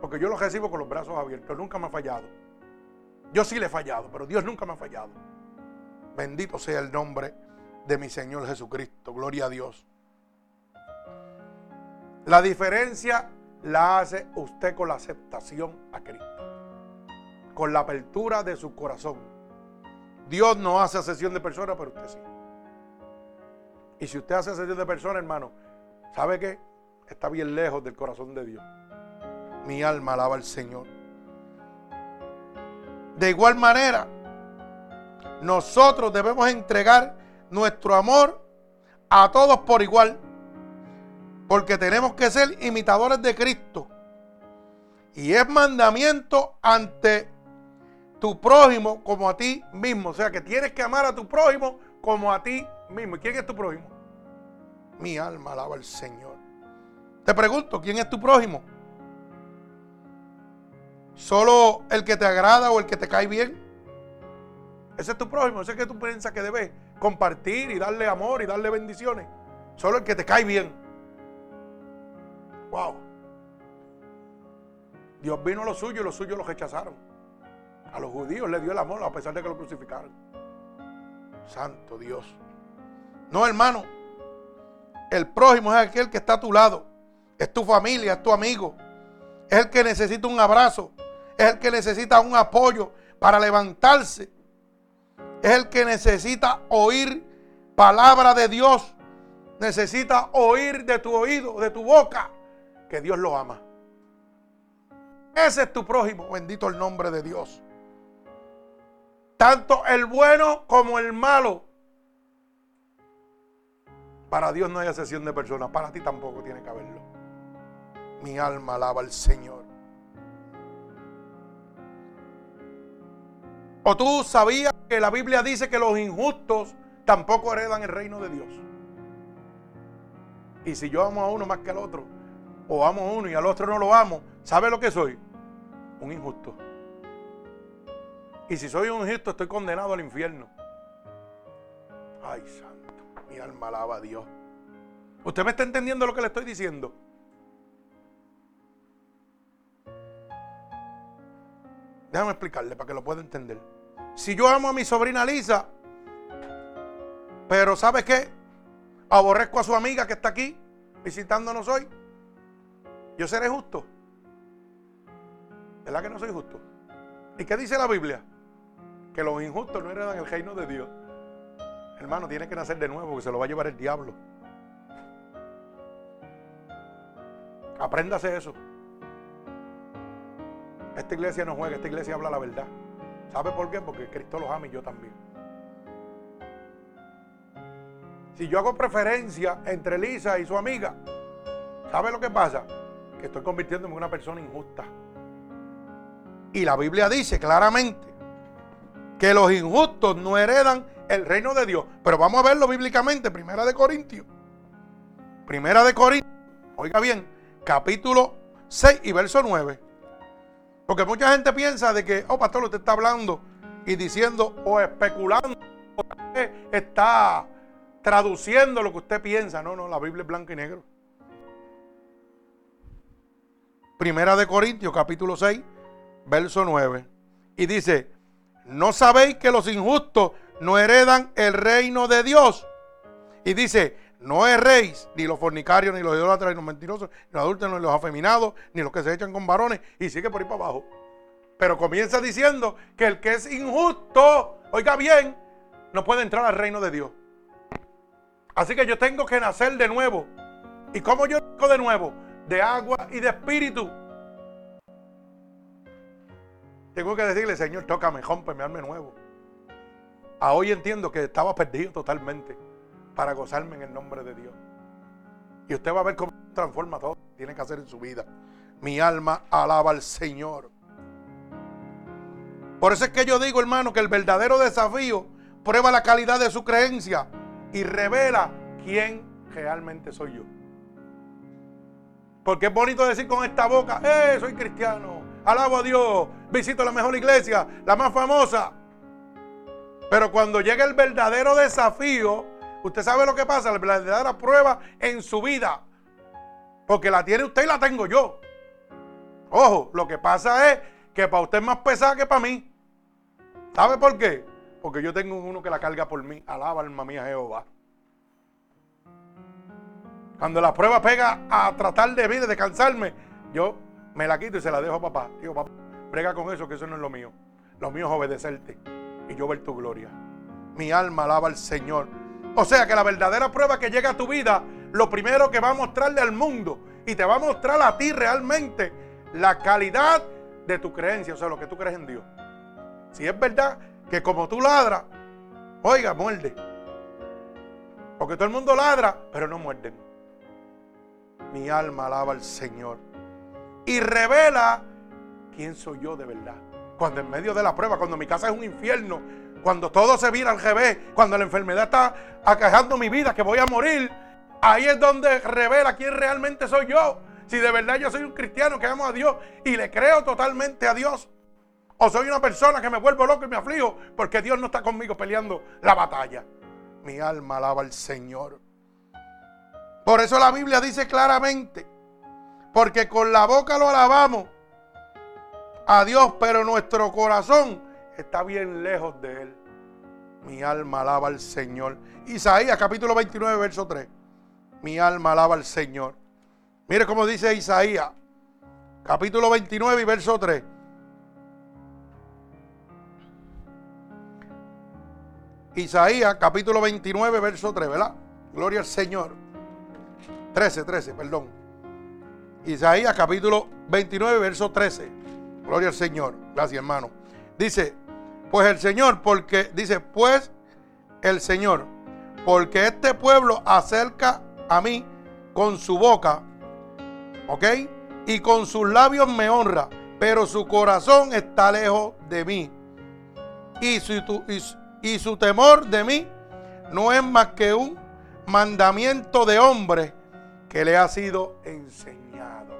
Porque yo lo recibo con los brazos abiertos. Nunca me ha fallado. Yo sí le he fallado, pero Dios nunca me ha fallado. Bendito sea el nombre de mi Señor Jesucristo. Gloria a Dios. La diferencia la hace usted con la aceptación a Cristo, con la apertura de su corazón. Dios no hace asesión de personas, pero usted sí. Y si usted hace asesión de personas, hermano, ¿sabe qué? Está bien lejos del corazón de Dios. Mi alma alaba al Señor. De igual manera, nosotros debemos entregar nuestro amor a todos por igual porque tenemos que ser imitadores de Cristo. Y es mandamiento ante tu prójimo como a ti mismo. O sea que tienes que amar a tu prójimo como a ti mismo. ¿Y quién es tu prójimo? Mi alma alaba al Señor. Te pregunto, ¿quién es tu prójimo? ¿Solo el que te agrada o el que te cae bien? Ese es tu prójimo, ese es que tú piensas que debes compartir y darle amor y darle bendiciones. Solo el que te cae bien. Wow. Dios vino a los suyos y los suyos los rechazaron. A los judíos le dio el amor a pesar de que lo crucificaron. Santo Dios. No, hermano. El prójimo es aquel que está a tu lado. Es tu familia, es tu amigo. Es el que necesita un abrazo. Es el que necesita un apoyo para levantarse. Es el que necesita oír palabra de Dios. Necesita oír de tu oído, de tu boca que Dios lo ama. Ese es tu prójimo, bendito el nombre de Dios. Tanto el bueno como el malo. Para Dios no hay excepción de personas, para ti tampoco tiene que haberlo. Mi alma alaba al Señor. ¿O tú sabías que la Biblia dice que los injustos tampoco heredan el reino de Dios? Y si yo amo a uno más que al otro, o amo uno y al otro no lo amo, ¿sabe lo que soy? Un injusto. Y si soy un injusto, estoy condenado al infierno. Ay, santo, mi alma alaba a Dios. ¿Usted me está entendiendo lo que le estoy diciendo? Déjame explicarle para que lo pueda entender. Si yo amo a mi sobrina Lisa, pero ¿sabe qué? Aborrezco a su amiga que está aquí visitándonos hoy. Yo seré justo. ¿Verdad que no soy justo? ¿Y qué dice la Biblia? Que los injustos no heredan el reino de Dios. Hermano, tiene que nacer de nuevo, que se lo va a llevar el diablo. Apréndase eso. Esta iglesia no juega, esta iglesia habla la verdad. ¿Sabe por qué? Porque Cristo los ama y yo también. Si yo hago preferencia entre Lisa y su amiga, ¿sabe lo que pasa? Que estoy convirtiéndome en una persona injusta. Y la Biblia dice claramente que los injustos no heredan el reino de Dios. Pero vamos a verlo bíblicamente, Primera de Corintios. Primera de Corintios, oiga bien, capítulo 6 y verso 9. Porque mucha gente piensa de que, oh pastor, usted está hablando y diciendo o especulando, o está traduciendo lo que usted piensa. No, no, la Biblia es blanco y negro. Primera de Corintios, capítulo 6, verso 9. Y dice, ¿no sabéis que los injustos no heredan el reino de Dios? Y dice, no erréis, ni los fornicarios, ni los idólatras, ni los mentirosos, ni los adultos, ni los afeminados, ni los que se echan con varones, y sigue por ahí para abajo. Pero comienza diciendo que el que es injusto, oiga bien, no puede entrar al reino de Dios. Así que yo tengo que nacer de nuevo. ¿Y cómo yo nazco de nuevo? De agua y de espíritu. Tengo que decirle, Señor, tócame, me alme nuevo. A hoy entiendo que estaba perdido totalmente para gozarme en el nombre de Dios. Y usted va a ver cómo transforma todo lo que tiene que hacer en su vida. Mi alma alaba al Señor. Por eso es que yo digo, hermano, que el verdadero desafío prueba la calidad de su creencia y revela quién realmente soy yo. Porque es bonito decir con esta boca, ¡eh, soy cristiano! Alabo a Dios, visito la mejor iglesia, la más famosa. Pero cuando llega el verdadero desafío, Usted sabe lo que pasa, la verdadera prueba en su vida. Porque la tiene usted y la tengo yo. Ojo, lo que pasa es que para usted es más pesada que para mí. ¿Sabe por qué? Porque yo tengo uno que la carga por mí. Alaba alma mía Jehová. Cuando la prueba pega a tratar de mí, de cansarme, yo me la quito y se la dejo a papá. Digo, papá, brega con eso, que eso no es lo mío. Lo mío es obedecerte y yo ver tu gloria. Mi alma alaba al Señor. O sea que la verdadera prueba que llega a tu vida, lo primero que va a mostrarle al mundo y te va a mostrar a ti realmente la calidad de tu creencia, o sea, lo que tú crees en Dios. Si es verdad que como tú ladras, oiga, muerde. Porque todo el mundo ladra, pero no muerden. Mi alma alaba al Señor. Y revela quién soy yo de verdad. Cuando en medio de la prueba, cuando mi casa es un infierno, cuando todo se vira al revés, cuando la enfermedad está aquejando mi vida, que voy a morir, ahí es donde revela quién realmente soy yo. Si de verdad yo soy un cristiano que amo a Dios y le creo totalmente a Dios. O soy una persona que me vuelvo loco y me aflijo porque Dios no está conmigo peleando la batalla. Mi alma alaba al Señor. Por eso la Biblia dice claramente, porque con la boca lo alabamos a Dios, pero nuestro corazón está bien lejos de él. Mi alma alaba al Señor. Isaías capítulo 29, verso 3. Mi alma alaba al Señor. Mire cómo dice Isaías, capítulo 29 y verso 3. Isaías capítulo 29, verso 3, ¿verdad? Gloria al Señor. 13, 13, perdón. Isaías capítulo 29, verso 13. Gloria al Señor. Gracias, hermano. Dice, pues el Señor, porque, dice, pues el Señor, porque este pueblo acerca a mí con su boca, ¿ok? Y con sus labios me honra, pero su corazón está lejos de mí. Y su, y, su temor de mí no es más que un mandamiento de hombre que le ha sido enseñado.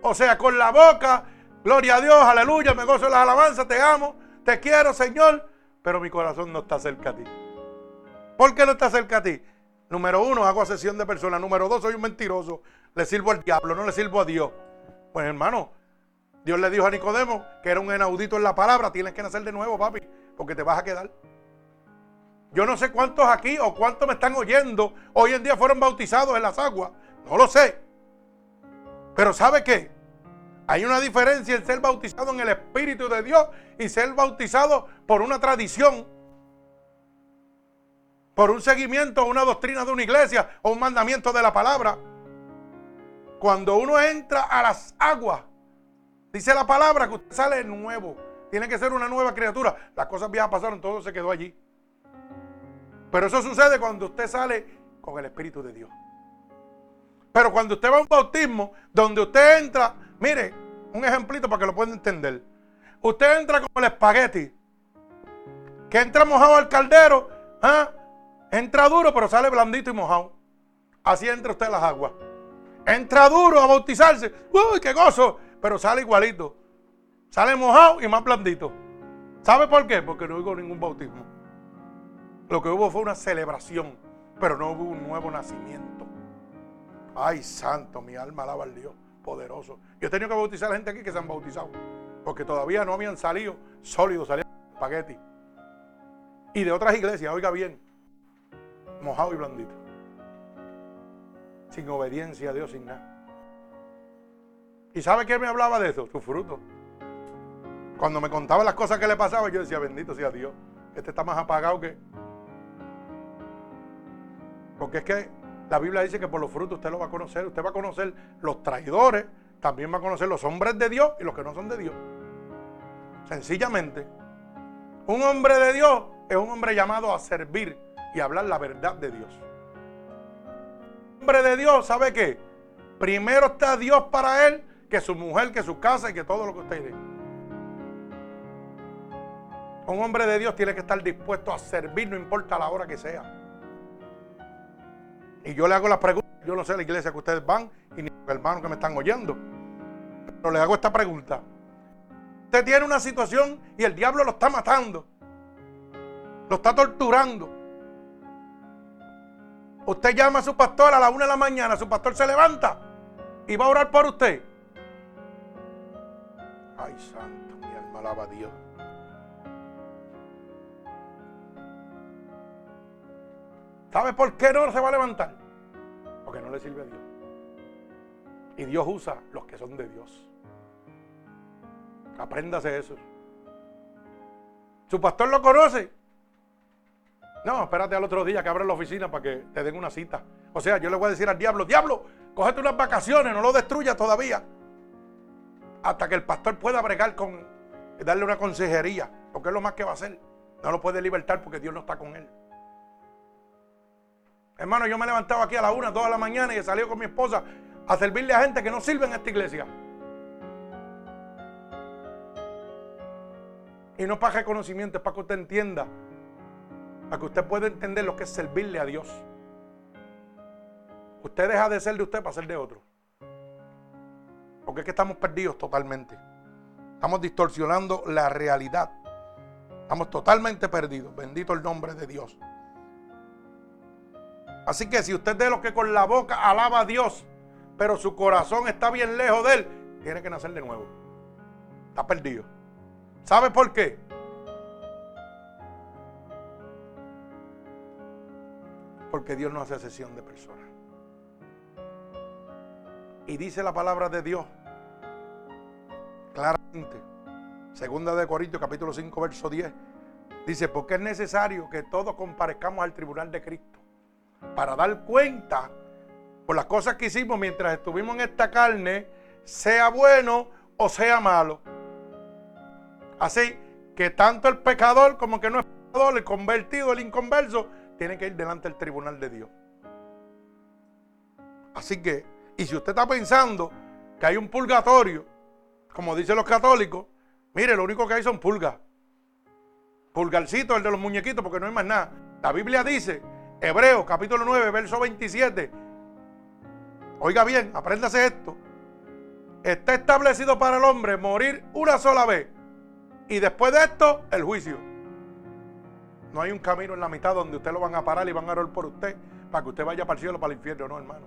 O sea, con la boca, gloria a Dios, aleluya, me gozo de las alabanzas, te amo, te quiero, Señor, pero mi corazón no está cerca a ti. ¿Por qué no está cerca a ti? Número uno, hago sesión de personas. Número dos, soy un mentiroso. Le sirvo al diablo, no le sirvo a Dios. Pues hermano, Dios le dijo a Nicodemo que era un enaudito en la palabra. Tienes que nacer de nuevo, papi, porque te vas a quedar. Yo no sé cuántos aquí o cuántos me están oyendo hoy en día fueron bautizados en las aguas. No lo sé. Pero ¿sabe qué? Hay una diferencia en ser bautizado en el Espíritu de Dios y ser bautizado por una tradición, por un seguimiento, una doctrina de una iglesia o un mandamiento de la palabra. Cuando uno entra a las aguas, dice la palabra que usted sale nuevo. Tiene que ser una nueva criatura. Las cosas viejas pasaron, todo se quedó allí. Pero eso sucede cuando usted sale con el Espíritu de Dios. Pero cuando usted va a un bautismo, donde usted entra, mire, un ejemplito para que lo pueda entender. Usted entra como el espagueti, que entra mojado al caldero, ¿ah? entra duro, pero sale blandito y mojado. Así entra usted a las aguas. Entra duro a bautizarse, uy, qué gozo, pero sale igualito. Sale mojado y más blandito. ¿Sabe por qué? Porque no hubo ningún bautismo. Lo que hubo fue una celebración, pero no hubo un nuevo nacimiento. Ay, santo, mi alma alaba al Dios poderoso. Yo he tenido que bautizar a gente aquí que se han bautizado, porque todavía no habían salido sólidos, salían espagueti. Y de otras iglesias, oiga bien, mojado y blandito. Sin obediencia a Dios, sin nada. ¿Y sabe quién me hablaba de eso? Su fruto. Cuando me contaba las cosas que le pasaban, yo decía, bendito sea Dios. Este está más apagado que... Porque es que la Biblia dice que por los frutos usted lo va a conocer. Usted va a conocer los traidores, también va a conocer los hombres de Dios y los que no son de Dios. Sencillamente, un hombre de Dios es un hombre llamado a servir y hablar la verdad de Dios. Un hombre de Dios, ¿sabe qué? Primero está Dios para él que su mujer, que su casa y que todo lo que usted dice. Un hombre de Dios tiene que estar dispuesto a servir, no importa la hora que sea. Y yo le hago la pregunta, yo no sé la iglesia que ustedes van y ni los hermanos que me están oyendo. Pero le hago esta pregunta. Usted tiene una situación y el diablo lo está matando. Lo está torturando. Usted llama a su pastor a la una de la mañana, su pastor se levanta y va a orar por usted. Ay, santo, mi alma alaba a Dios. ¿Sabe por qué no se va a levantar? Porque no le sirve a Dios. Y Dios usa los que son de Dios. Apréndase eso. ¿Su pastor lo conoce? No, espérate al otro día que abra la oficina para que te den una cita. O sea, yo le voy a decir al diablo, diablo, cógete unas vacaciones, no lo destruya todavía. Hasta que el pastor pueda bregar con, darle una consejería, porque es lo más que va a hacer. No lo puede libertar porque Dios no está con él. Hermano, yo me he levantado aquí a la una, toda la mañana y salido con mi esposa a servirle a gente que no sirve en esta iglesia. Y no para reconocimiento, es para que usted entienda, para que usted pueda entender lo que es servirle a Dios. Usted deja de ser de usted para ser de otro. Porque es que estamos perdidos totalmente. Estamos distorsionando la realidad. Estamos totalmente perdidos. Bendito el nombre de Dios. Así que si usted es de los que con la boca alaba a Dios, pero su corazón está bien lejos de Él, tiene que nacer de nuevo. Está perdido. ¿Sabe por qué? Porque Dios no hace sesión de personas. Y dice la palabra de Dios claramente. Segunda de Corintios capítulo 5 verso 10. Dice, porque es necesario que todos comparezcamos al tribunal de Cristo para dar cuenta por las cosas que hicimos mientras estuvimos en esta carne, sea bueno o sea malo. Así que tanto el pecador como que no es pecador, el convertido, el inconverso, tiene que ir delante del tribunal de Dios. Así que, y si usted está pensando que hay un purgatorio, como dicen los católicos, mire, lo único que hay son pulgas. Pulgarcito, el de los muñequitos, porque no hay más nada. La Biblia dice Hebreos capítulo 9, verso 27, oiga bien, apréndase esto. Está establecido para el hombre morir una sola vez. Y después de esto, el juicio. No hay un camino en la mitad donde usted lo van a parar y van a orar por usted para que usted vaya para el cielo o para el infierno, no, hermano.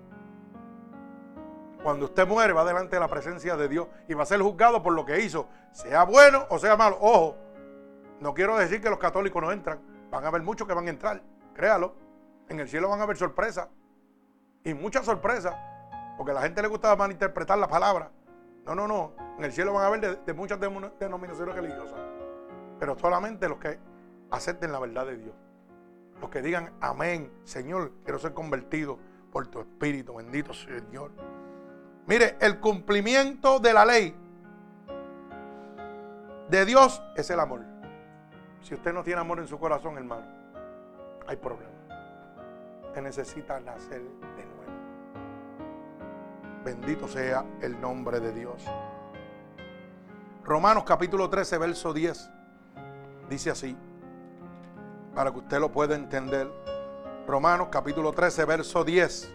Cuando usted muere, va delante de la presencia de Dios y va a ser juzgado por lo que hizo, sea bueno o sea malo. Ojo, no quiero decir que los católicos no entran. Van a haber muchos que van a entrar, créalo. En el cielo van a haber sorpresas. Y muchas sorpresas. Porque a la gente le gusta malinterpretar la palabra. No, no, no. En el cielo van a haber de, muchas denominaciones religiosas. Pero solamente los que acepten la verdad de Dios. Los que digan, amén, Señor, quiero ser convertido por tu Espíritu, bendito Señor. Mire, el cumplimiento de la ley de Dios es el amor. Si usted no tiene amor en su corazón, hermano, hay problema. Usted necesita nacer de nuevo. Bendito sea el nombre de Dios. Romanos capítulo 13, verso 10. Dice así, para que usted lo pueda entender. Romanos capítulo 13, verso 10.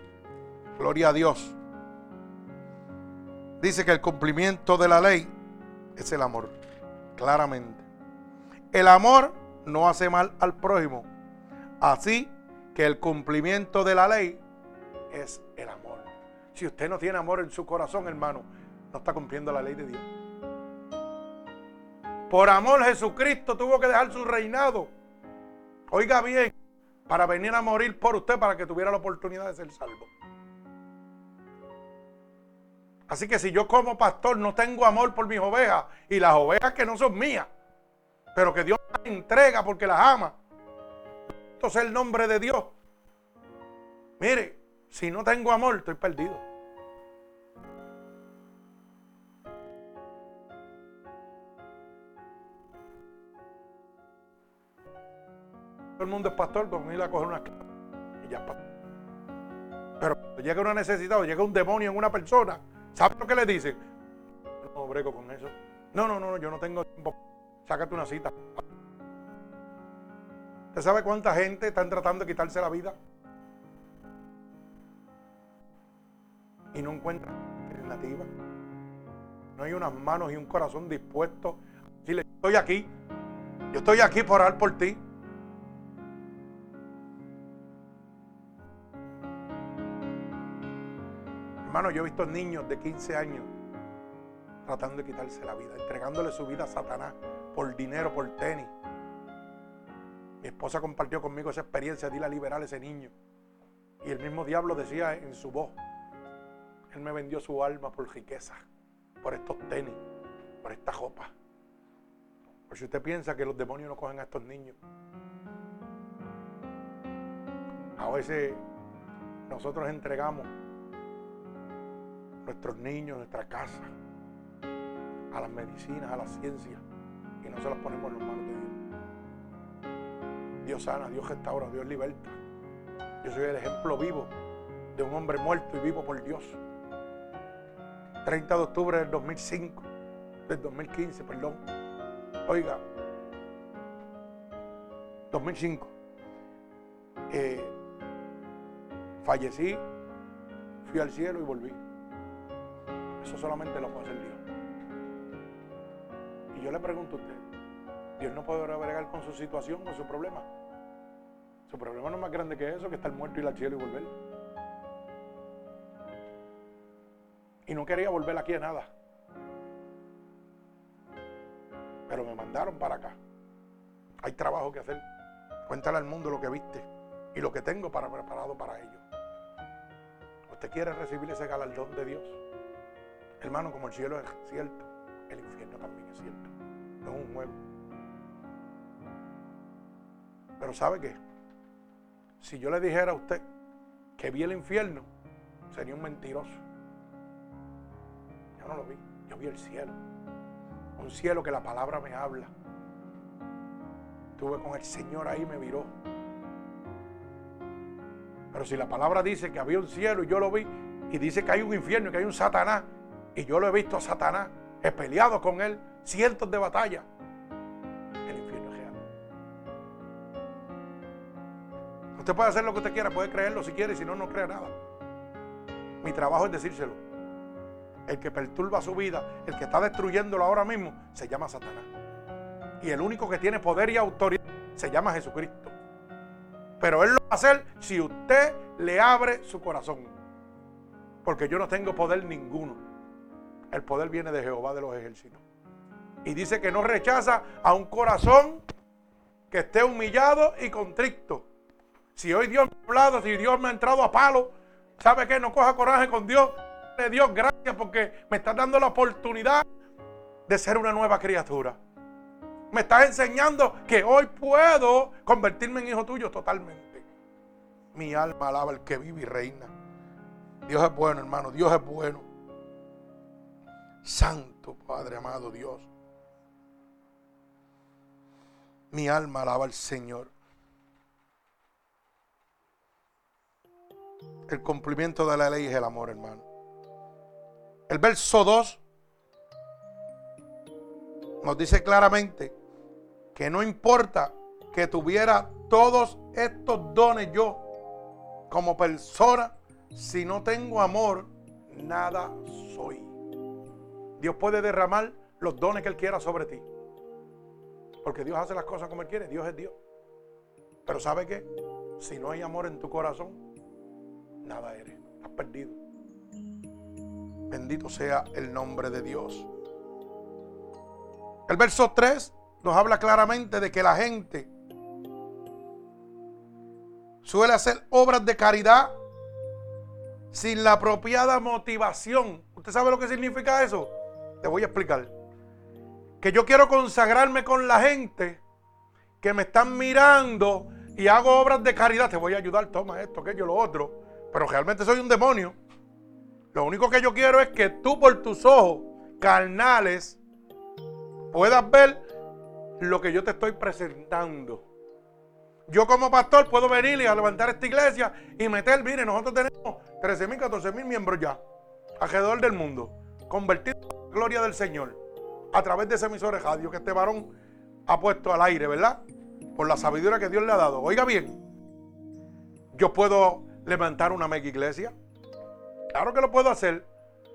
Gloria a Dios dice que el cumplimiento de la ley es el amor, claramente. El amor no hace mal al prójimo, así que el cumplimiento de la ley es el amor. Si usted no tiene amor en su corazón, hermano, no está cumpliendo la ley de Dios. Por amor Jesucristo tuvo que dejar su reinado. Oiga bien, para venir a morir por usted, para que tuviera la oportunidad de ser salvo. Así que si yo como pastor no tengo amor por mis ovejas y las ovejas que no son mías, pero que Dios las entrega porque las ama, entonces el nombre de Dios. Mire, si no tengo amor, estoy perdido. Todo el mundo es pastor, con ir a coger una y ya Pero cuando llega una necesidad o llega un demonio en una persona, ¿Sabe lo que le dicen? No brego con eso. No, no, no, yo no tengo tiempo. Sácate una cita. ¿Usted sabe cuánta gente están tratando de quitarse la vida? Y no encuentran alternativa. No hay unas manos y un corazón dispuesto a decirle, estoy aquí. Yo estoy aquí por orar por ti. Hermano, yo he visto niños de 15 años tratando de quitarse la vida, entregándole su vida a Satanás por dinero, por tenis. Mi esposa compartió conmigo esa experiencia de ir a liberar a ese niño. Y el mismo diablo decía en su voz, Él me vendió su alma por riqueza, por estos tenis, por esta ropa. Por si usted piensa que los demonios no cogen a estos niños. A veces nosotros entregamos nuestros niños, nuestra casa, a las medicinas, a la ciencia, y no se las ponemos en las manos de Dios. Dios sana, Dios restaura, Dios liberta. Yo soy el ejemplo vivo de un hombre muerto y vivo por Dios. 30 de octubre del 2005, del 2015, perdón. Oiga, 2005. Eh, fallecí, fui al cielo y volví. Eso solamente lo puede hacer Dios. Y yo le pregunto a usted, Dios no puede bregar con su situación, con su problema. Su problema no es más grande que eso, que estar muerto y ir al cielo y volver. Y no quería volver aquí a nada. Pero me mandaron para acá. Hay trabajo que hacer. Cuéntale al mundo lo que viste y lo que tengo para preparado para ello. ¿Usted quiere recibir ese galardón de Dios? Hermano, como el cielo es cierto, el infierno también es cierto. No es un juego. Pero ¿sabe qué? Si yo le dijera a usted que vi el infierno, sería un mentiroso. Yo no lo vi, yo vi el cielo. Un cielo que la palabra me habla. Estuve con el Señor ahí, me miró. Pero si la palabra dice que había un cielo y yo lo vi, y dice que hay un infierno y que hay un Satanás, y yo lo he visto a Satanás, he peleado con él cientos de batallas. Usted puede hacer lo que usted quiera, puede creerlo si quiere, si no, no crea nada. Mi trabajo es decírselo. El que perturba su vida, el que está destruyéndolo ahora mismo, se llama Satanás. Y el único que tiene poder y autoridad se llama Jesucristo. Pero Él lo va a hacer si usted le abre su corazón. Porque yo no tengo poder ninguno. El poder viene de Jehová de los ejércitos. Y dice que no rechaza a un corazón que esté humillado y contrito. Si hoy Dios me ha hablado, si Dios me ha entrado a palo, ¿sabe qué? No coja coraje con Dios. De Dios, gracias porque me está dando la oportunidad de ser una nueva criatura. Me estás enseñando que hoy puedo convertirme en hijo tuyo totalmente. Mi alma alaba al que vive y reina. Dios es bueno, hermano. Dios es bueno. Santo Padre amado Dios. Mi alma alaba al Señor. El cumplimiento de la ley es el amor, hermano. El verso 2 nos dice claramente que no importa que tuviera todos estos dones yo como persona, si no tengo amor, nada soy. Dios puede derramar los dones que Él quiera sobre ti. Porque Dios hace las cosas como Él quiere. Dios es Dios. Pero ¿sabe qué? Si no hay amor en tu corazón, nada eres. Estás perdido. Bendito sea el nombre de Dios. El verso 3 nos habla claramente de que la gente suele hacer obras de caridad sin la apropiada motivación. ¿Usted sabe lo que significa eso? Te voy a explicar. Que yo quiero consagrarme con la gente que me están mirando y hago obras de caridad. Te voy a ayudar, toma esto, aquello, lo otro. Pero realmente soy un demonio. Lo único que yo quiero es que tú por tus ojos carnales puedas ver lo que yo te estoy presentando. Yo como pastor puedo venir y a levantar esta iglesia y meter, mire, nosotros tenemos 13 mil, 14 mil miembros ya, alrededor del mundo, convertidos en la gloria del Señor, a través de ese emisor de radio que este varón ha puesto al aire, ¿verdad? Por la sabiduría que Dios le ha dado. Oiga bien, yo puedo levantar una mega iglesia. Claro que lo puedo hacer.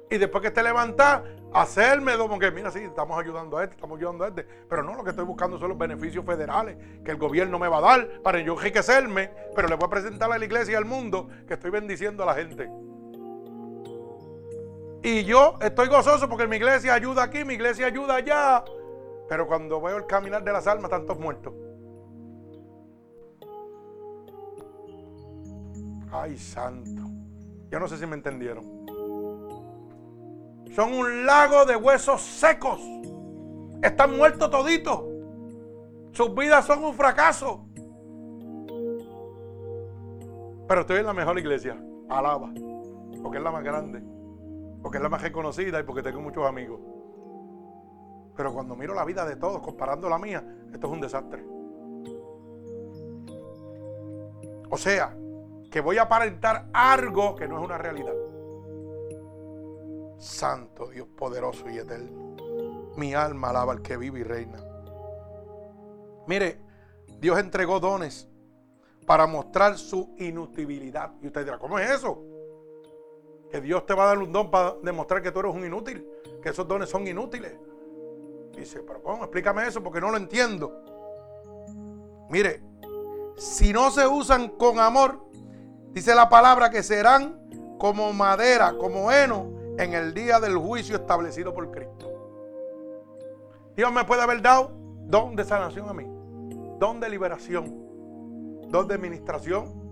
Y después que esté levantada, hacerme como que, mira, sí, estamos ayudando a este, estamos ayudando a este. Pero no, lo que estoy buscando son los beneficios federales que el gobierno me va a dar para yo enriquecerme. Pero le voy a presentar a la iglesia y al mundo que estoy bendiciendo a la gente. Y yo estoy gozoso porque mi iglesia ayuda aquí, mi iglesia ayuda allá. Pero cuando veo el caminar de las almas, tantos muertos. Ay, santo. Yo no sé si me entendieron son un lago de huesos secos. Están muertos toditos. Sus vidas son un fracaso. Pero estoy en la mejor iglesia. Alaba. Porque es la más grande. Porque es la más reconocida y porque tengo muchos amigos. Pero cuando miro la vida de todos, comparando la mía, esto es un desastre. O sea, que voy a aparentar algo que no es una realidad. Santo Dios poderoso y eterno. Mi alma alaba al que vive y reina. Mire, Dios entregó dones para mostrar su inutilidad. Y usted dirá, ¿cómo es eso? Que Dios te va a dar un don para demostrar que tú eres un inútil, que esos dones son inútiles. Dice, pero ¿cómo? Explícame eso porque no lo entiendo. Mire, si no se usan con amor, dice la palabra que serán como madera, como heno en el día del juicio establecido por Cristo. Dios me puede haber dado don de sanación a mí, don de liberación, don de administración,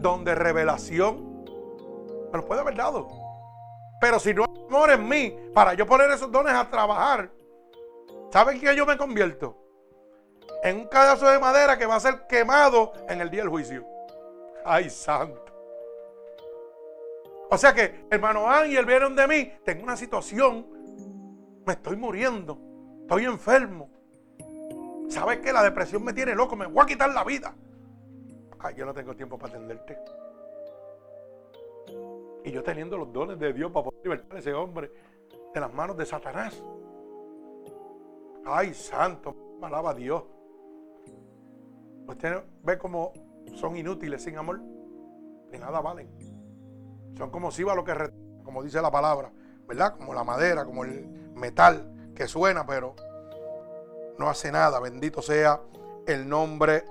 don de revelación. Me los puede haber dado. Pero si no hay amor en mí, para yo poner esos dones a trabajar, ¿saben qué yo me convierto? En un pedazo de madera que va a ser quemado en el día del juicio. Ay, santo. O sea que, hermano Ángel, vieron de mí, tengo una situación, me estoy muriendo, estoy enfermo. ¿Sabes que la depresión me tiene loco? Me voy a quitar la vida. Ay, yo no tengo tiempo para atenderte. Y yo teniendo los dones de Dios para poder libertar a ese hombre de las manos de Satanás. Ay, santo, alaba a Dios. Usted ve cómo son inútiles sin amor. De nada valen. Son como lo que como dice la palabra, ¿verdad? Como la madera, como el metal que suena, pero no hace nada. Bendito sea el nombre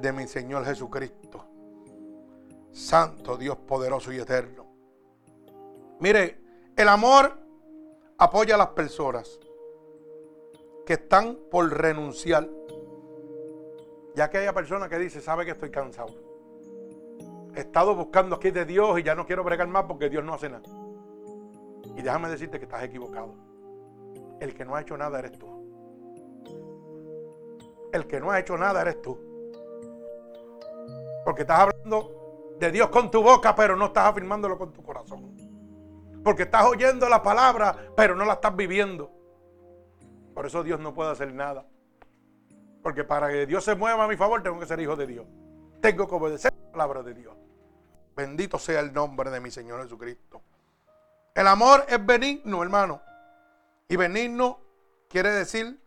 de mi Señor Jesucristo. Santo Dios poderoso y eterno. Mire, el amor apoya a las personas que están por renunciar. Ya que haya personas que dicen, sabe que estoy cansado. He estado buscando aquí de Dios y ya no quiero bregar más porque Dios no hace nada. Y déjame decirte que estás equivocado. El que no ha hecho nada eres tú. El que no ha hecho nada eres tú. Porque estás hablando de Dios con tu boca, pero no estás afirmándolo con tu corazón. Porque estás oyendo la palabra, pero no la estás viviendo. Por eso Dios no puede hacer nada. Porque para que Dios se mueva a mi favor, tengo que ser hijo de Dios. Tengo que obedecer la palabra de Dios. Bendito sea el nombre de mi Señor Jesucristo. El amor es benigno, hermano. Y benigno quiere decir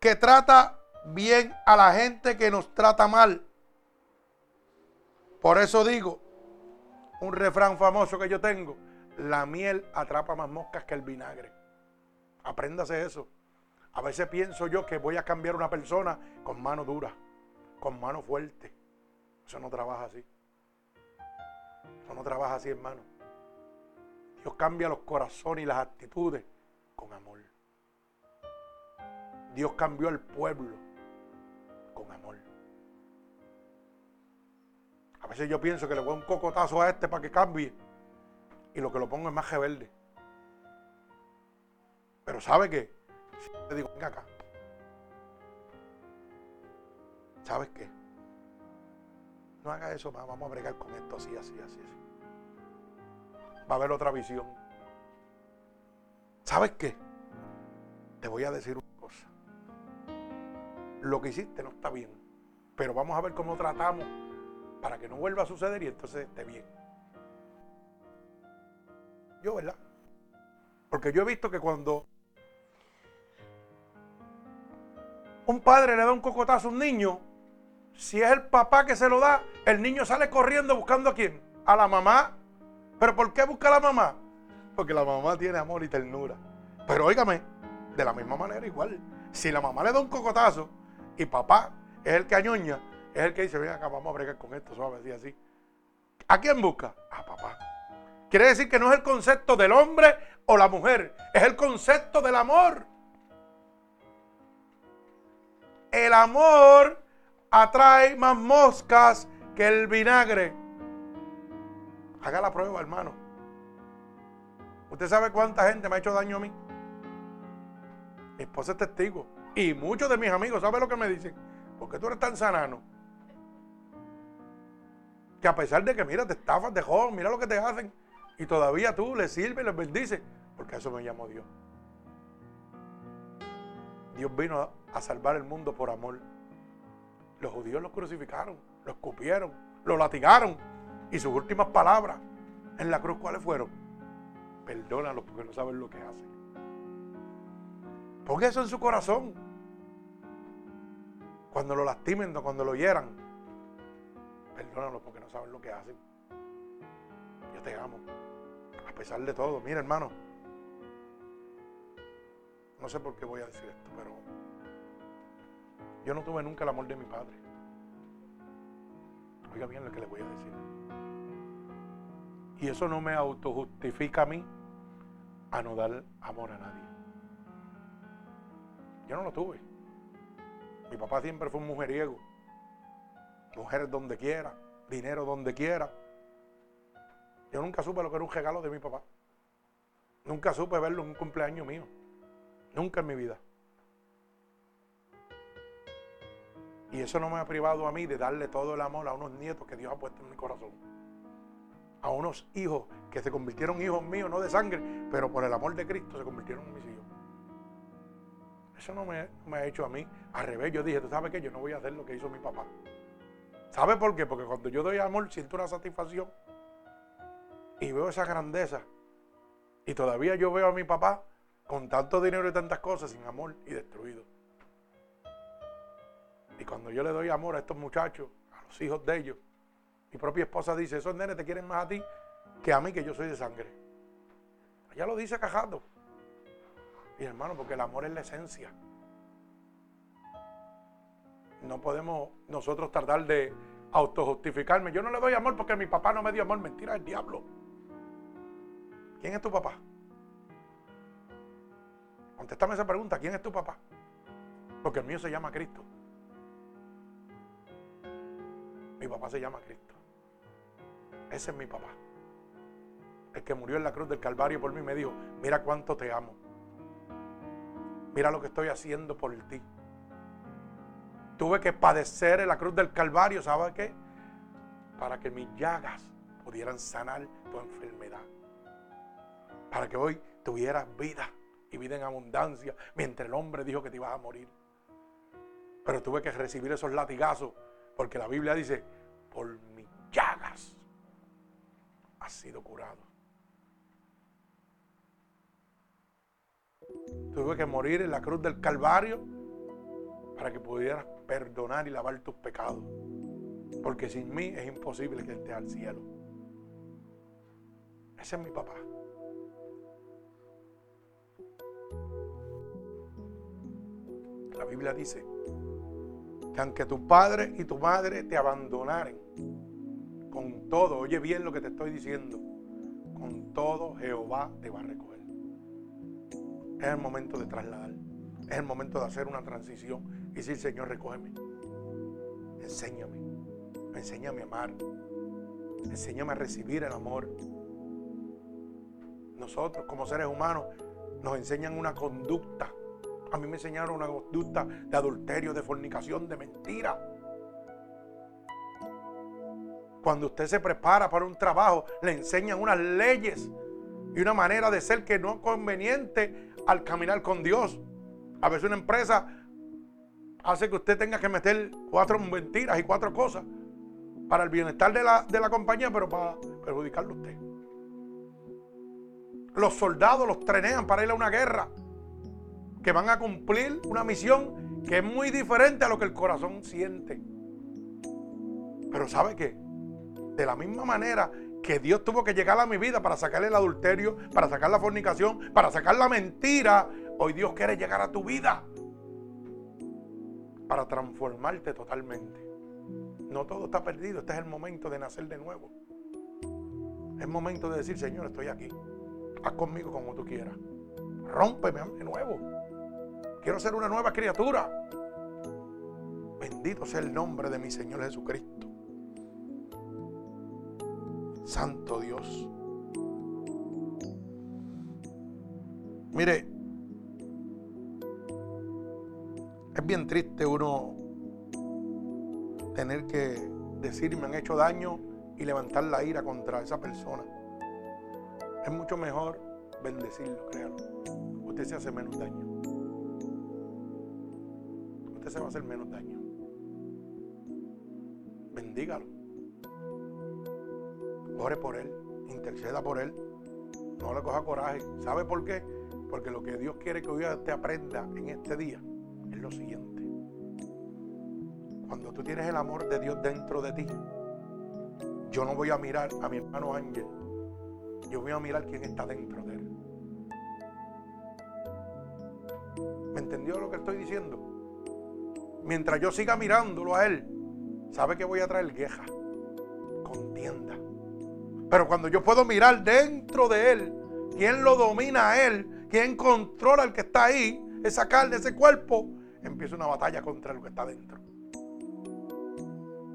que trata bien a la gente que nos trata mal. Por eso digo, un refrán famoso que yo tengo, la miel atrapa más moscas que el vinagre. Apréndase eso. A veces pienso yo que voy a cambiar una persona con mano dura, con mano fuerte. Eso no trabaja así. No trabaja así, hermano. Dios cambia los corazones y las actitudes con amor. Dios cambió el pueblo con amor. A veces yo pienso que le voy un cocotazo a este para que cambie y lo que lo pongo es más rebelde. Pero ¿sabe qué? Si te digo, venga acá. ¿Sabes qué? No haga eso, vamos a bregar con esto así, así, así, así. Va a haber otra visión. ¿Sabes qué? Te voy a decir una cosa. Lo que hiciste no está bien. Pero vamos a ver cómo tratamos para que no vuelva a suceder y entonces esté bien. Yo, ¿verdad? Porque yo he visto que cuando un padre le da un cocotazo a un niño, si es el papá que se lo da, el niño sale corriendo buscando a quién? A la mamá. ¿Pero por qué busca a la mamá? Porque la mamá tiene amor y ternura. Pero óigame, de la misma manera igual. Si la mamá le da un cocotazo y papá es el que añoña, es el que dice, ven acá, vamos a bregar con esto, suave, así, así. ¿A quién busca? A papá. Quiere decir que no es el concepto del hombre o la mujer, es el concepto del amor. El amor atrae más moscas que el vinagre. Haga la prueba, hermano. ¿Usted sabe cuánta gente me ha hecho daño a mí? Mi esposa es testigo. Y muchos de mis amigos, ¿sabe lo que me dicen? ¿Por qué tú eres tan sanano? Que a pesar de que, mira, te estafas de joven, mira lo que te hacen. Y todavía tú les sirves les bendices. Porque eso me llamó Dios. Dios vino a salvar el mundo por amor. Los judíos los crucificaron, los escupieron, los latigaron. Y sus últimas palabras en la cruz, ¿cuáles fueron? Perdónalos porque no saben lo que hacen. Ponga eso en su corazón. Cuando lo lastimen, cuando lo hieran, perdónalos porque no saben lo que hacen. Yo te amo a pesar de todo. Mira, hermano, no sé por qué voy a decir esto, pero yo no tuve nunca el amor de mi padre. Oiga bien lo que le voy a decir. Y eso no me autojustifica a mí a no dar amor a nadie. Yo no lo tuve. Mi papá siempre fue un mujeriego. Mujeres donde quiera, dinero donde quiera. Yo nunca supe lo que era un regalo de mi papá. Nunca supe verlo en un cumpleaños mío. Nunca en mi vida. Y eso no me ha privado a mí de darle todo el amor a unos nietos que Dios ha puesto en mi corazón. A unos hijos que se convirtieron hijos míos, no de sangre, pero por el amor de Cristo se convirtieron en mis hijos. Eso no me, me ha hecho a mí. Al revés, yo dije, ¿tú sabes qué? Yo no voy a hacer lo que hizo mi papá. ¿Sabe por qué? Porque cuando yo doy amor siento una satisfacción y veo esa grandeza. Y todavía yo veo a mi papá con tanto dinero y tantas cosas sin amor y destruido. Y cuando yo le doy amor a estos muchachos, a los hijos de ellos, mi propia esposa dice, esos nenes te quieren más a ti que a mí que yo soy de sangre. Ella lo dice cajado. Y hermano, porque el amor es la esencia. No podemos nosotros tratar de autojustificarme. Yo no le doy amor porque mi papá no me dio amor. Mentira, el diablo. ¿Quién es tu papá? Contéstame esa pregunta. ¿Quién es tu papá? Porque el mío se llama Cristo. Mi papá se llama Cristo. Ese es mi papá. El que murió en la cruz del Calvario por mí me dijo, mira cuánto te amo. Mira lo que estoy haciendo por ti. Tuve que padecer en la cruz del Calvario, ¿sabes qué? Para que mis llagas pudieran sanar tu enfermedad. Para que hoy tuvieras vida y vida en abundancia, mientras el hombre dijo que te ibas a morir. Pero tuve que recibir esos latigazos, porque la Biblia dice, por mis llagas has sido curado. Tuve que morir en la cruz del Calvario para que pudieras perdonar y lavar tus pecados. Porque sin mí es imposible que esté al cielo. Ese es mi papá. La Biblia dice que aunque tu padre y tu madre te abandonaren, con todo, oye bien lo que te estoy diciendo, con todo Jehová te va a recoger. Es el momento de trasladar, es el momento de hacer una transición y decir, Señor, recógeme, enséñame, enséñame a amar, enséñame a recibir el amor. Nosotros como seres humanos nos enseñan una conducta. A mí me enseñaron una conducta de adulterio, de fornicación, de mentira. Cuando usted se prepara para un trabajo, le enseñan unas leyes y una manera de ser que no es conveniente al caminar con Dios. A veces una empresa hace que usted tenga que meter cuatro mentiras y cuatro cosas para el bienestar de la, de la compañía, pero para perjudicarlo a usted. Los soldados los trenean para ir a una guerra, que van a cumplir una misión que es muy diferente a lo que el corazón siente. Pero ¿sabe qué? De la misma manera que Dios tuvo que llegar a mi vida para sacar el adulterio, para sacar la fornicación, para sacar la mentira, hoy Dios quiere llegar a tu vida para transformarte totalmente. No todo está perdido, este es el momento de nacer de nuevo. Es momento de decir, Señor, estoy aquí. Haz conmigo como tú quieras. Rómpeme de nuevo. Quiero ser una nueva criatura. Bendito sea el nombre de mi Señor Jesucristo. Santo Dios. Mire, es bien triste uno tener que decir me han hecho daño y levantar la ira contra esa persona. Es mucho mejor bendecirlo, créanlo. Usted se hace menos daño. Usted se va a hacer menos daño. Bendígalo. Ore por él, interceda por él. No le coja coraje. ¿Sabe por qué? Porque lo que Dios quiere que hoy te aprenda en este día es lo siguiente. Cuando tú tienes el amor de Dios dentro de ti, yo no voy a mirar a mi hermano Ángel. Yo voy a mirar quién está dentro de él. ¿Me entendió lo que estoy diciendo? Mientras yo siga mirándolo a él, ¿sabe que voy a traer queja? Contienda. Pero cuando yo puedo mirar dentro de él, quién lo domina a él, quién controla al que está ahí, esa carne, ese cuerpo, empieza una batalla contra lo que está dentro.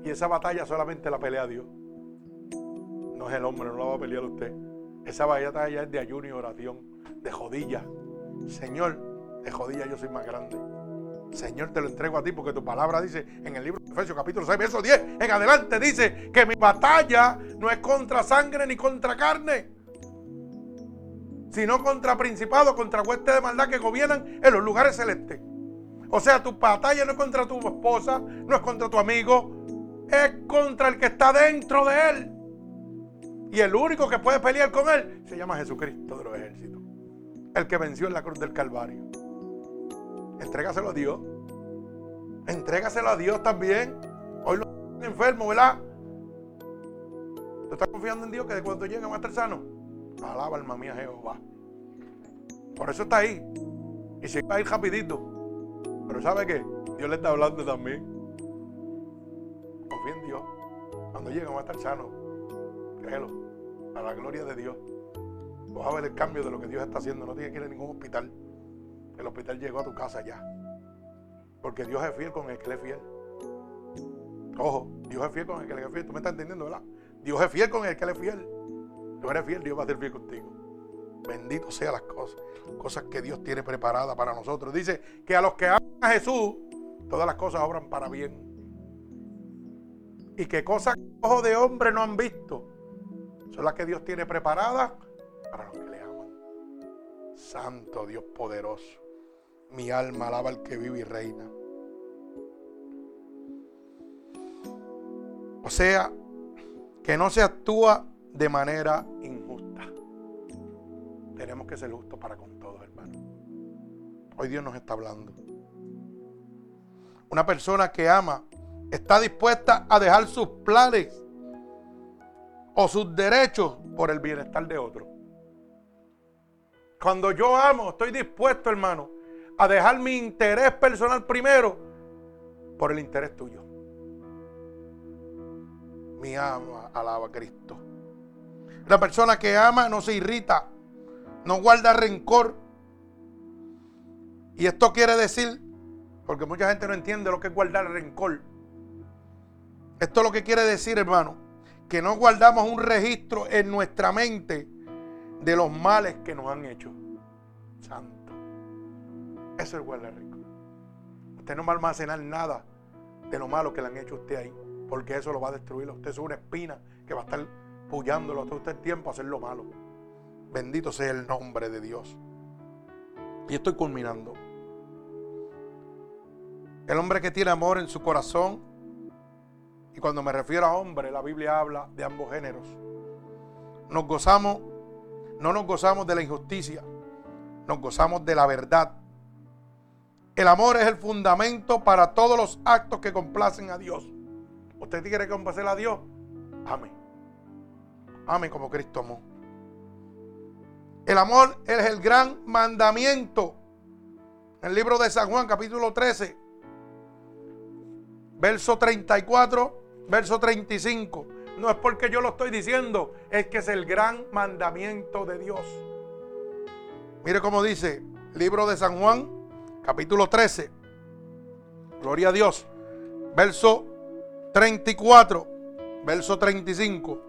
Y esa batalla solamente la pelea Dios. No es el hombre, no la va a pelear usted. Esa batalla es de ayuno y oración, de jodilla. Señor, de jodilla yo soy más grande. Señor, te lo entrego a ti porque tu palabra dice en el libro de Efesios capítulo 6, verso 10, en adelante dice que mi batalla no es contra sangre ni contra carne, sino contra principados, contra huestes de maldad que gobiernan en los lugares celestes. O sea, tu batalla no es contra tu esposa, no es contra tu amigo, es contra el que está dentro de él. Y el único que puede pelear con él se llama Jesucristo de los ejércitos, el que venció en la cruz del Calvario. Entrégaselo a Dios. Entrégaselo a Dios también. Hoy lo enfermo, ¿verdad? ¿Tú estás confiando en Dios que de cuando llegue va a estar sano? Alaba alma mía Jehová. Por eso está ahí. Y se va a ir rapidito. Pero ¿sabe qué? Dios le está hablando también. Confía en Dios. Cuando llegue va a estar sano. Créelo. A la gloria de Dios. Vas a ver el cambio de lo que Dios está haciendo. No tiene que ir a ningún hospital. El hospital llegó a tu casa ya. Porque Dios es fiel con el que le es fiel. Ojo, Dios es fiel con el que le es fiel. ¿Tú me estás entendiendo, verdad? Dios es fiel con el que le es fiel. Tú eres fiel, Dios va a ser fiel contigo. Bendito sean las cosas, cosas que Dios tiene preparadas para nosotros. Dice que a los que aman a Jesús, todas las cosas obran para bien. Y que cosas que ojos de hombre no han visto, son las que Dios tiene preparadas para los que le aman. Santo Dios poderoso. Mi alma alaba al que vive y reina. O sea, que no se actúa de manera injusta. Tenemos que ser justos para con todos, hermano. Hoy Dios nos está hablando. Una persona que ama está dispuesta a dejar sus planes o sus derechos por el bienestar de otro. Cuando yo amo, estoy dispuesto, hermano, a dejar mi interés personal primero por el interés tuyo. Mi ama alaba a Cristo. La persona que ama no se irrita, no guarda rencor. Y esto quiere decir, porque mucha gente no entiende lo que es guardar rencor. Esto lo que quiere decir, hermano, que no guardamos un registro en nuestra mente de los males que nos han hecho. Santo. Eso es guardar rencor. Usted no va a almacenar nada de lo malo que le han hecho a usted ahí, porque eso lo va a destruir. Usted es una espina que va a estar pullándolo todo usted tiempo a hacer lo malo. Bendito sea el nombre de Dios. Y estoy culminando. El hombre que tiene amor en su corazón, y cuando me refiero a hombre, la Biblia habla de ambos géneros. Nos gozamos, no nos gozamos de la injusticia, nos gozamos de la verdad. El amor es el fundamento para todos los actos que complacen a Dios. ¿Usted quiere complacer a Dios? Amén. Amén como Cristo amó. El amor es el gran mandamiento. En el libro de San Juan, capítulo 13, verso 34, verso 35. No es porque yo lo estoy diciendo, es que es el gran mandamiento de Dios. Mire cómo dice, libro de San Juan, capítulo 13. Gloria a Dios. Verso 34, verso 35.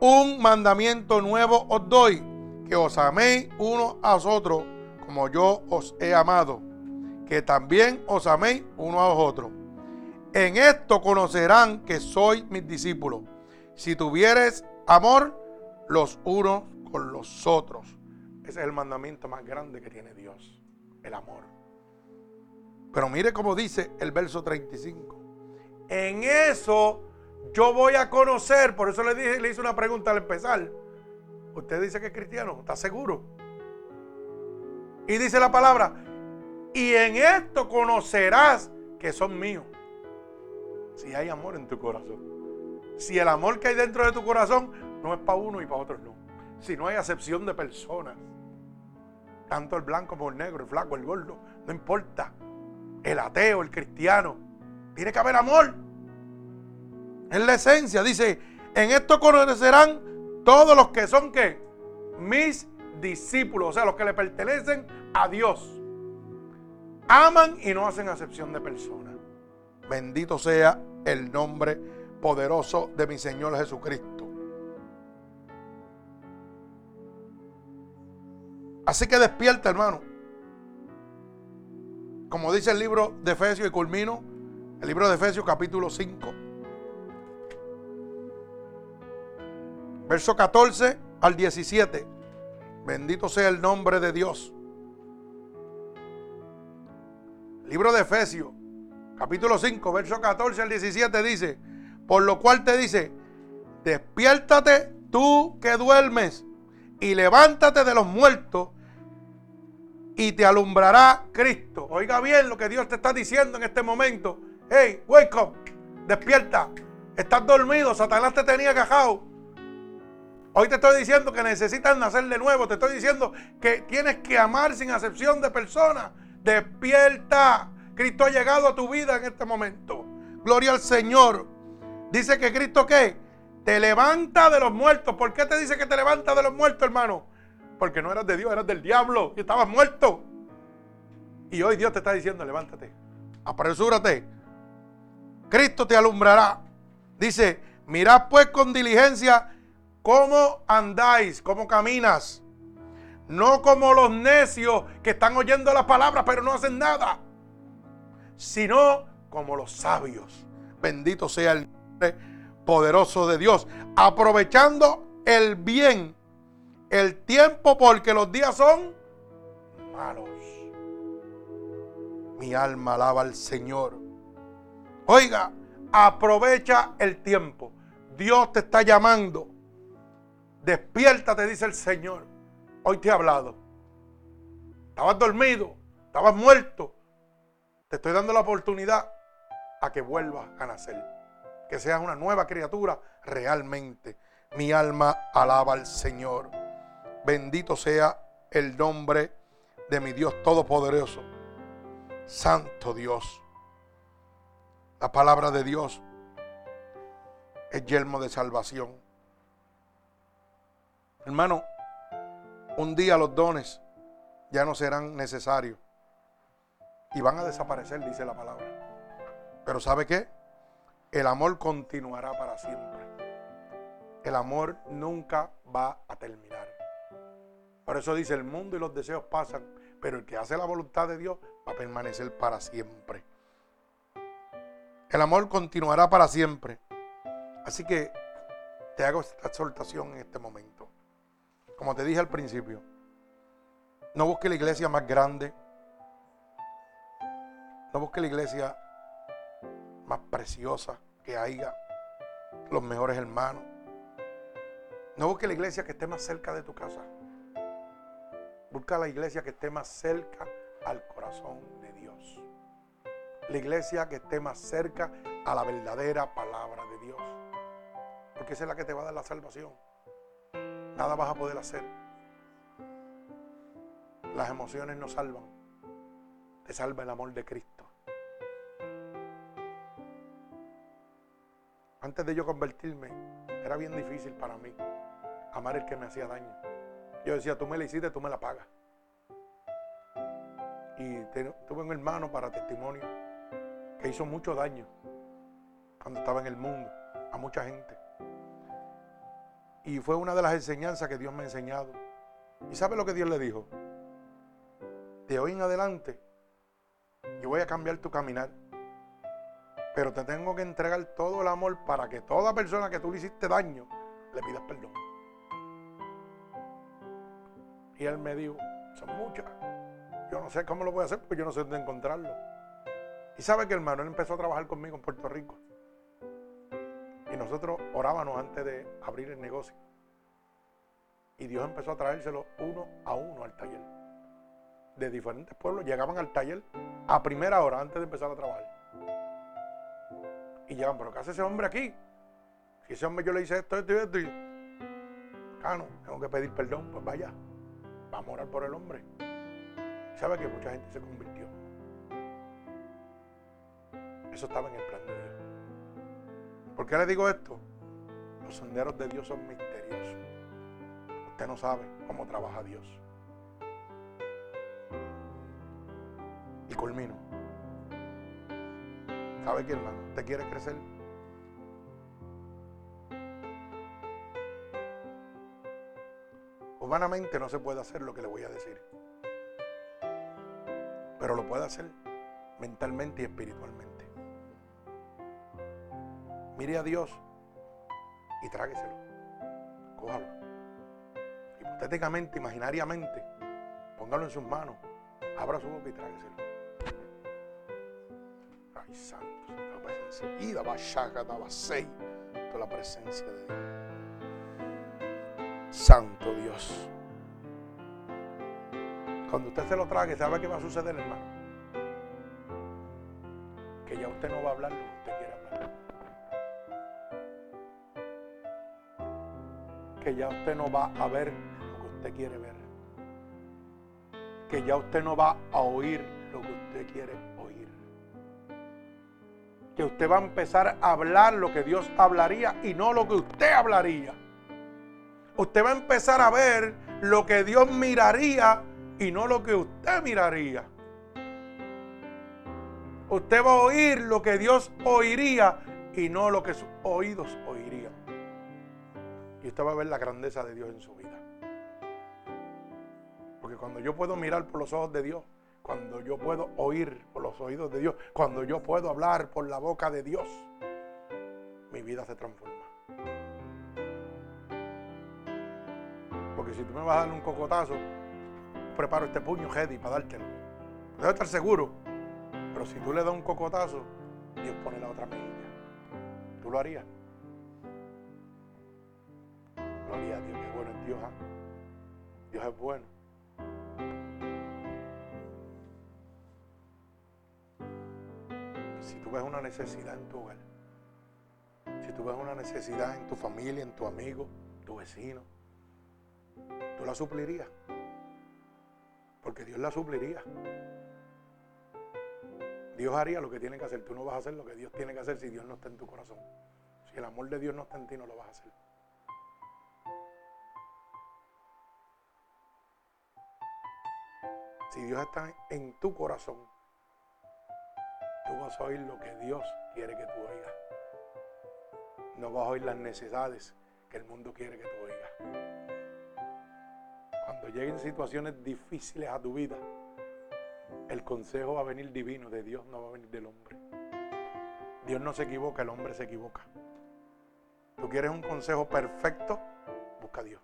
Un mandamiento nuevo os doy, que os améis uno a otros como yo os he amado, que también os améis uno a otros. En esto conocerán que sois mis discípulos, si tuvieres amor los unos con los otros. Ese es el mandamiento más grande que tiene Dios, el amor. Pero mire cómo dice el verso 35. En eso yo voy a conocer, por eso le dije, le hice una pregunta al empezar. Usted dice que es cristiano, ¿está seguro? Y dice la palabra, y en esto conocerás que son míos. Si hay amor en tu corazón. Si el amor que hay dentro de tu corazón no es para uno y para otros no. Si no hay acepción de personas. Tanto el blanco como el negro, el flaco, el gordo. No importa. El ateo, el cristiano. Tiene que haber amor. Es la esencia. Dice, en esto conocerán todos los que son que mis discípulos, o sea, los que le pertenecen a Dios. Aman y no hacen acepción de personas. Bendito sea el nombre poderoso de mi Señor Jesucristo. Así que despierta, hermano. Como dice el libro de Efesios y culmino, el libro de Efesios capítulo 5. Verso 14 al 17. Bendito sea el nombre de Dios. Libro de Efesios, capítulo 5, verso 14 al 17 dice, por lo cual te dice, despiértate tú que duermes y levántate de los muertos y te alumbrará Cristo. Oiga bien lo que Dios te está diciendo en este momento. Hey, wake up, despierta. Estás dormido, Satanás te tenía cajado Hoy te estoy diciendo que necesitas nacer de nuevo. Te estoy diciendo que tienes que amar sin acepción de personas. Despierta. Cristo ha llegado a tu vida en este momento. Gloria al Señor. Dice que Cristo qué? Te levanta de los muertos. ¿Por qué te dice que te levanta de los muertos, hermano? Porque no eras de Dios, eras del diablo y estabas muerto. Y hoy Dios te está diciendo, levántate, apresúrate. Cristo te alumbrará. Dice, mirad pues con diligencia cómo andáis, cómo caminas. No como los necios que están oyendo las palabras pero no hacen nada. Sino como los sabios. Bendito sea el poderoso de Dios. Aprovechando el bien, el tiempo porque los días son malos. Mi alma alaba al Señor. Oiga, aprovecha el tiempo. Dios te está llamando. Despiértate, dice el Señor. Hoy te he hablado. Estabas dormido, estabas muerto. Te estoy dando la oportunidad a que vuelvas a nacer. Que seas una nueva criatura realmente. Mi alma alaba al Señor. Bendito sea el nombre de mi Dios Todopoderoso. Santo Dios. La palabra de Dios es yelmo de salvación. Hermano, un día los dones ya no serán necesarios y van a desaparecer, dice la palabra. Pero ¿sabe qué? El amor continuará para siempre. El amor nunca va a terminar. Por eso dice, el mundo y los deseos pasan, pero el que hace la voluntad de Dios va a permanecer para siempre. El amor continuará para siempre. Así que te hago esta exhortación en este momento. Como te dije al principio, no busque la iglesia más grande. No busque la iglesia más preciosa que haya. Los mejores hermanos. No busque la iglesia que esté más cerca de tu casa. Busca la iglesia que esté más cerca al corazón de Dios. La iglesia que esté más cerca a la verdadera palabra de Dios. Porque esa es la que te va a dar la salvación. Nada vas a poder hacer. Las emociones no salvan. Te salva el amor de Cristo. Antes de yo convertirme, era bien difícil para mí amar el que me hacía daño. Yo decía, tú me la hiciste, tú me la pagas. Y tuve un hermano para testimonio que hizo mucho daño cuando estaba en el mundo a mucha gente. Y fue una de las enseñanzas que Dios me ha enseñado. ¿Y sabe lo que Dios le dijo? De hoy en adelante, yo voy a cambiar tu caminar. Pero te tengo que entregar todo el amor para que toda persona que tú le hiciste daño le pidas perdón. Y él me dijo, son muchas. Yo no sé cómo lo voy a hacer porque yo no sé dónde encontrarlo. Y sabe que hermano, él empezó a trabajar conmigo en Puerto Rico. Y nosotros orábamos antes de abrir el negocio. Y Dios empezó a traérselo uno a uno al taller. De diferentes pueblos llegaban al taller a primera hora antes de empezar a trabajar. Y llegan, pero ¿qué hace ese hombre aquí? Si ese hombre yo le hice esto, esto y esto. Y... Cano, tengo que pedir perdón, pues vaya. Vamos a orar por el hombre. ¿Sabe que mucha gente se convirtió? Eso estaba en el plan de Dios. ¿Por qué le digo esto? Los senderos de Dios son misteriosos. Usted no sabe cómo trabaja Dios. Y culmino. ¿Sabe qué, hermano? ¿Usted quiere crecer? Humanamente no se puede hacer lo que le voy a decir. Pero lo puede hacer mentalmente y espiritualmente. Mire a Dios y trágueselo. Cójalo. Hipotéticamente, imaginariamente, póngalo en sus manos. Abra su boca y trágueselo. Ay, santo, la presencia. Y la presencia de Dios. Santo Dios. Cuando usted se lo trague, ¿sabe qué va a suceder, hermano? Que ya usted no va a hablar lo que usted quiere hablar. que ya usted no va a ver lo que usted quiere ver. Que ya usted no va a oír lo que usted quiere oír. Que usted va a empezar a hablar lo que Dios hablaría y no lo que usted hablaría. Usted va a empezar a ver lo que Dios miraría y no lo que usted miraría. Usted va a oír lo que Dios oiría y no lo que sus oídos oirían. Y usted va a ver la grandeza de Dios en su vida. Porque cuando yo puedo mirar por los ojos de Dios, cuando yo puedo oír por los oídos de Dios, cuando yo puedo hablar por la boca de Dios, mi vida se transforma. Porque si tú me vas a dar un cocotazo, preparo este puño ready para dártelo. Debe estar seguro. Pero si tú le das un cocotazo, Dios pone la otra mejilla. ¿Tú lo harías? Gloria a Dios, qué bueno es Dios. ¿ah? Dios es bueno. Si tú ves una necesidad en tu hogar, si tú ves una necesidad en tu familia, en tu amigo, tu vecino, tú la suplirías. Porque Dios la supliría. Dios haría lo que tiene que hacer. Tú no vas a hacer lo que Dios tiene que hacer si Dios no está en tu corazón. Si el amor de Dios no está en ti, no lo vas a hacer. Si Dios está en tu corazón, tú vas a oír lo que Dios quiere que tú oigas. No vas a oír las necesidades que el mundo quiere que tú oigas. Lleguen situaciones difíciles a tu vida, el consejo va a venir divino de Dios, no va a venir del hombre. Dios no se equivoca, el hombre se equivoca. Tú quieres un consejo perfecto, busca a Dios.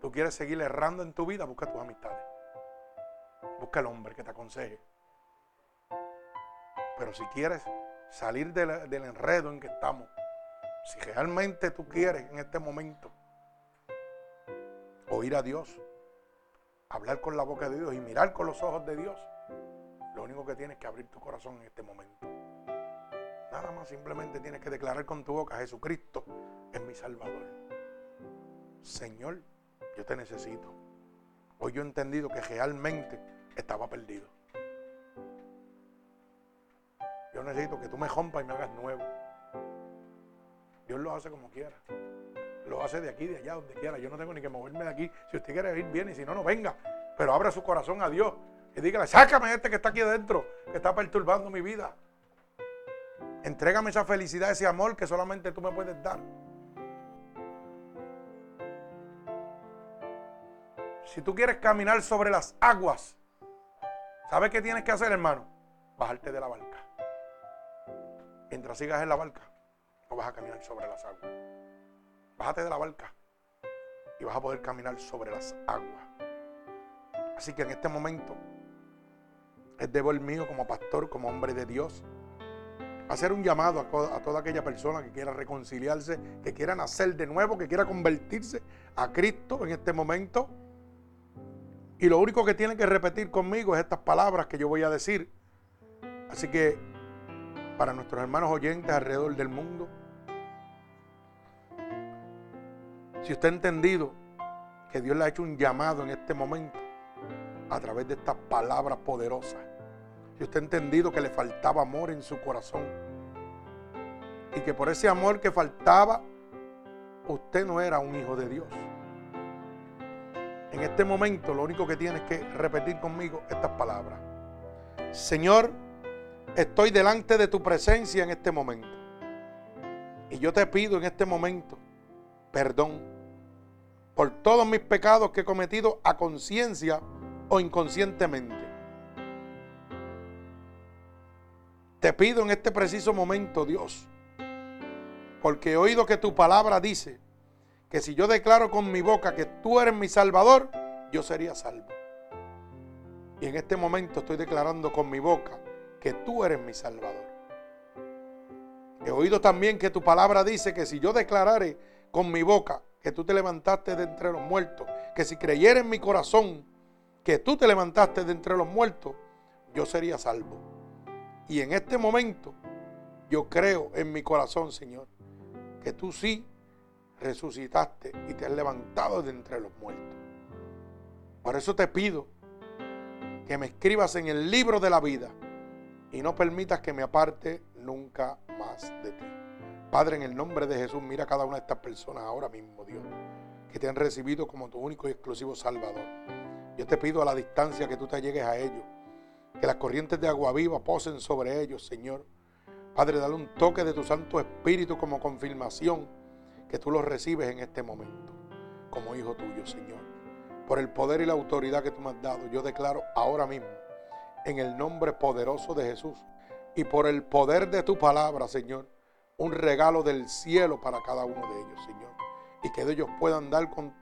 Tú quieres seguir errando en tu vida, busca tus amistades. Busca el hombre que te aconseje. Pero si quieres salir del enredo en que estamos, si realmente tú quieres en este momento oír a Dios, hablar con la boca de Dios y mirar con los ojos de Dios, lo único que tienes que abrir tu corazón en este momento. Nada más simplemente tienes que declarar con tu boca, Jesucristo es mi Salvador. Señor, yo te necesito. Hoy yo he entendido que realmente estaba perdido. Yo necesito que tú me rompas y me hagas nuevo. Dios lo hace como quiera lo hace de aquí, de allá, donde quiera. Yo no tengo ni que moverme de aquí. Si usted quiere ir bien y si no, no venga. Pero abra su corazón a Dios y dígale, sácame este que está aquí adentro, que está perturbando mi vida. Entrégame esa felicidad, ese amor que solamente tú me puedes dar. Si tú quieres caminar sobre las aguas, ¿sabes qué tienes que hacer, hermano? Bajarte de la barca. Mientras sigas en la barca, no vas a caminar sobre las aguas. Bájate de la barca y vas a poder caminar sobre las aguas. Así que en este momento es deber mío como pastor, como hombre de Dios, hacer un llamado a, a, toda aquella persona que quiera reconciliarse, que quiera nacer de nuevo, que quiera convertirse a Cristo en este momento. Y lo único que tiene que repetir conmigo es estas palabras que yo voy a decir. Así que para nuestros hermanos oyentes alrededor del mundo, Si usted ha entendido que Dios le ha hecho un llamado en este momento a través de estas palabras poderosas, si usted ha entendido que le faltaba amor en su corazón y que por ese amor que faltaba, usted no era un hijo de Dios. En este momento lo único que tienes que repetir conmigo estas palabras. Señor, estoy delante de tu presencia en este momento. Y yo te pido en este momento perdón por todos mis pecados que he cometido a conciencia o inconscientemente. Te pido en este preciso momento, Dios, porque he oído que tu palabra dice que si yo declaro con mi boca que tú eres mi Salvador, yo sería salvo. Y en este momento estoy declarando con mi boca que tú eres mi Salvador. He oído también que tu palabra dice que si yo declarare con mi boca que tú te levantaste de entre los muertos, que si creyera en mi corazón que tú te levantaste de entre los muertos, yo sería salvo. Y en este momento yo creo en mi corazón, Señor, que tú sí resucitaste y te has levantado de entre los muertos. Por eso te pido que me escribas en el libro de la vida y no permitas que me aparte nunca más de ti. Padre, en el nombre de Jesús, mira a cada una de estas personas ahora mismo, Dios, que te han recibido como tu único y exclusivo Salvador. Yo te pido a la distancia que tú te llegues a ellos, que las corrientes de agua viva posen sobre ellos, Señor. Padre, dale un toque de tu Santo Espíritu como confirmación que tú los recibes en este momento, como hijo tuyo, Señor. Por el poder y la autoridad que tú me has dado, yo declaro ahora mismo, en el nombre poderoso de Jesús, y por el poder de tu palabra, Señor, un regalo del cielo para cada uno de ellos, Señor. Y que ellos puedan dar con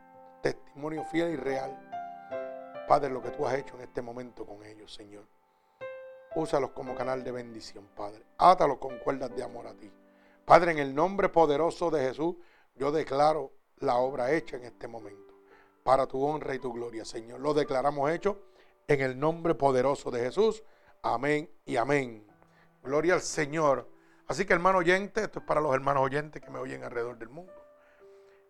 testimonio fiel y real, Padre, lo que tú has hecho en este momento con ellos, Señor. Úsalos como canal de bendición, Padre. Átalos con cuerdas de amor a ti. Padre, en el nombre poderoso de Jesús, yo declaro la obra hecha en este momento. Para tu honra y tu gloria, Señor. Lo declaramos hecho en el nombre poderoso de Jesús. Amén y amén. Gloria al Señor. Así que hermano oyente, esto es para los hermanos oyentes que me oyen alrededor del mundo.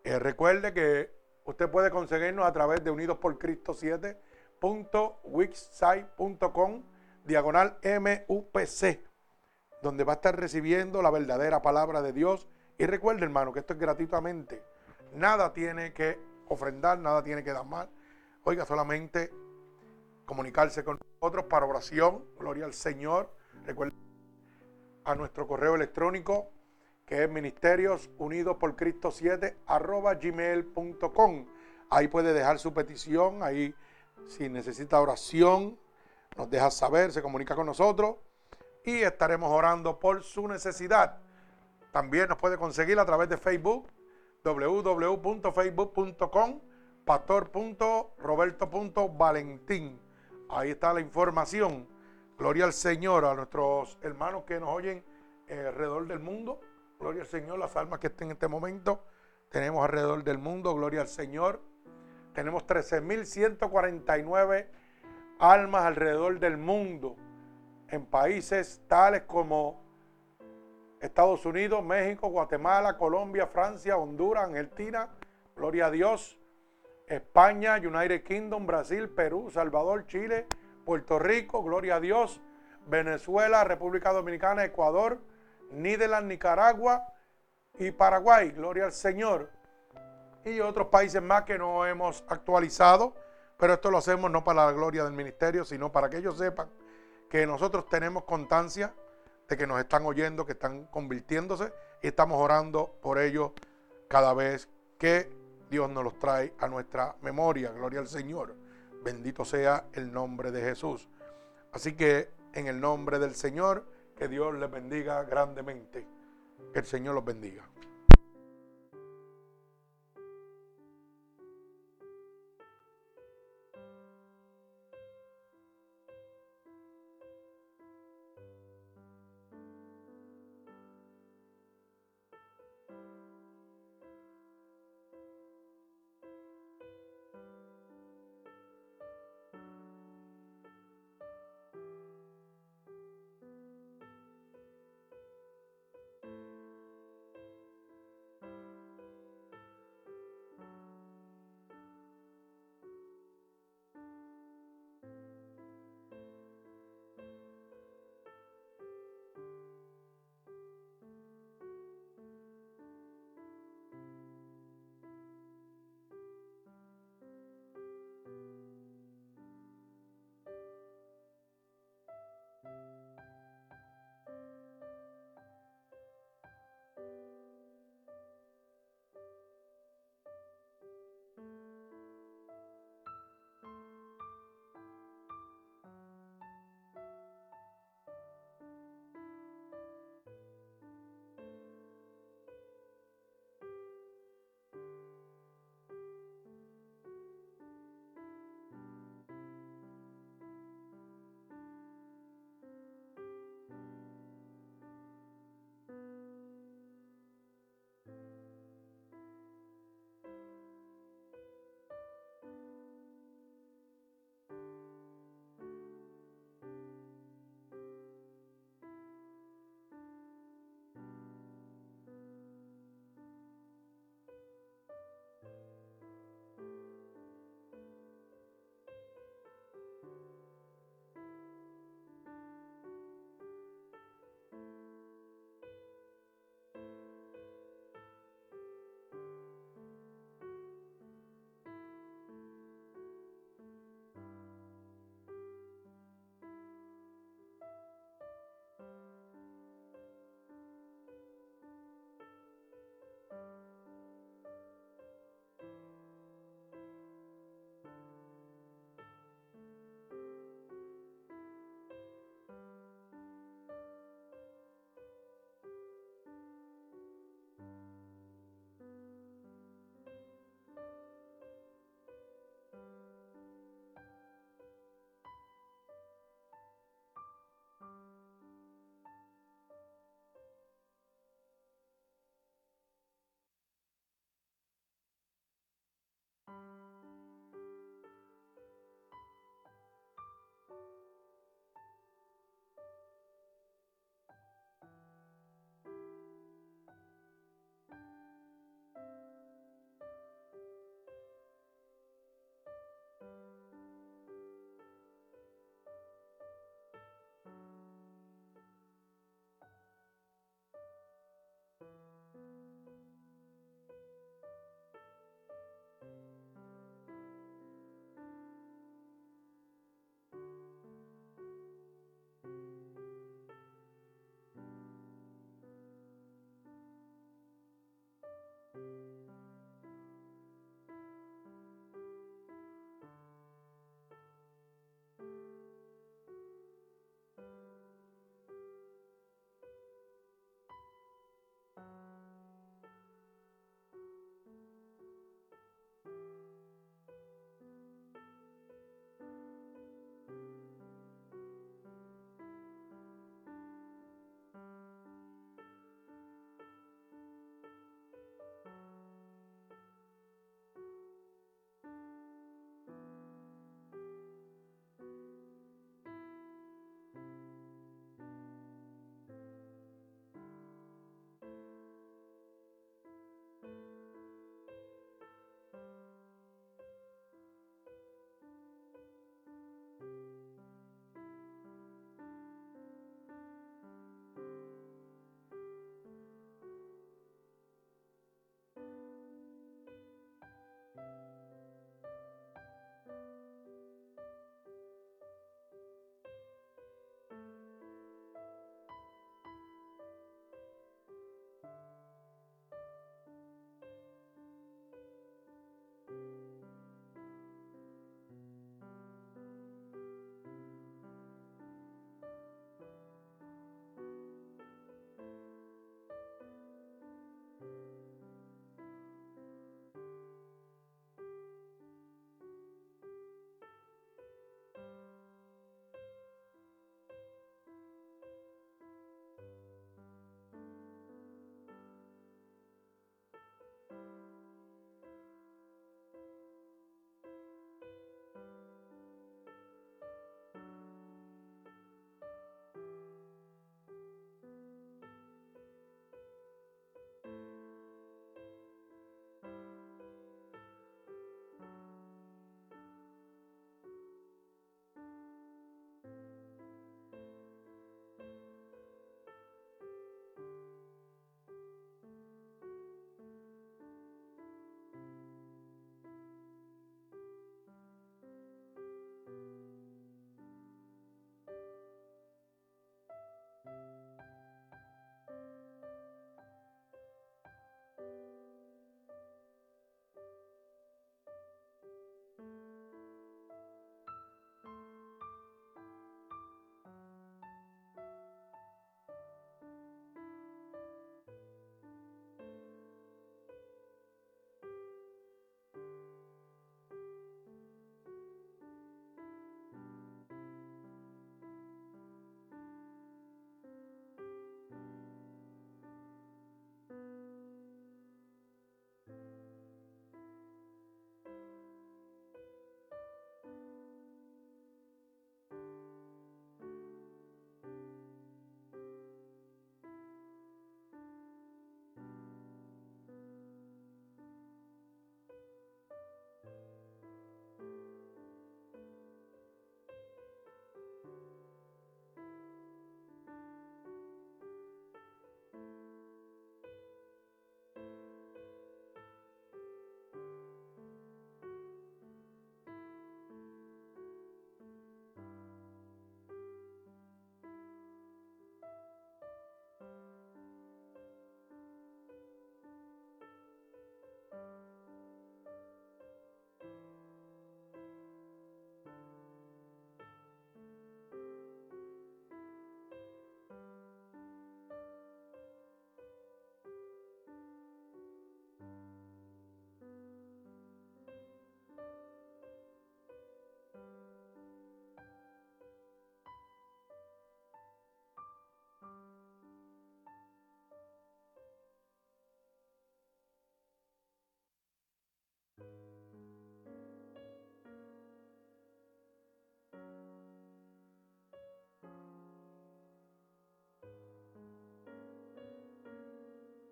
Eh, recuerde que usted puede conseguirnos a través de Unidos por Cristo 7.wixsite.com diagonal MUPC, donde va a estar recibiendo la verdadera palabra de Dios. Y recuerde, hermano, que esto es gratuitamente. Nada tiene que ofrendar, nada tiene que dar mal. Oiga, solamente comunicarse con nosotros para oración. Gloria al Señor. Recuerde a nuestro correo electrónico que es ministerios unidos por Cristo 7 arroba. Ahí puede dejar su petición, ahí si necesita oración, nos deja saber, se comunica con nosotros y estaremos orando por su necesidad. También nos puede conseguir a través de Facebook, www.facebook.com, pastor.roberto.valentín. Ahí está la información Gloria al Señor, a nuestros hermanos que nos oyen eh, alrededor del mundo. Gloria al Señor, las almas que estén en este momento. Tenemos alrededor del mundo, gloria al Señor. Tenemos 13.149 almas alrededor del mundo en países tales como Estados Unidos, México, Guatemala, Colombia, Francia, Honduras, Argentina, gloria a Dios, España, United Kingdom, Brasil, Perú, Salvador, Chile, Puerto Rico, gloria a Dios, Venezuela, República Dominicana, Ecuador, Nídeland, Nicaragua y Paraguay, gloria al Señor. Y otros países más que no hemos actualizado, pero esto lo hacemos no para la gloria del ministerio, sino para que ellos sepan que nosotros tenemos constancia de que nos están oyendo, que están convirtiéndose y estamos orando por ellos cada vez que Dios nos los trae a nuestra memoria. Gloria al Señor. Bendito sea el nombre de Jesús. Así que en el nombre del Señor, que Dios les bendiga grandemente. Que el Señor los bendiga.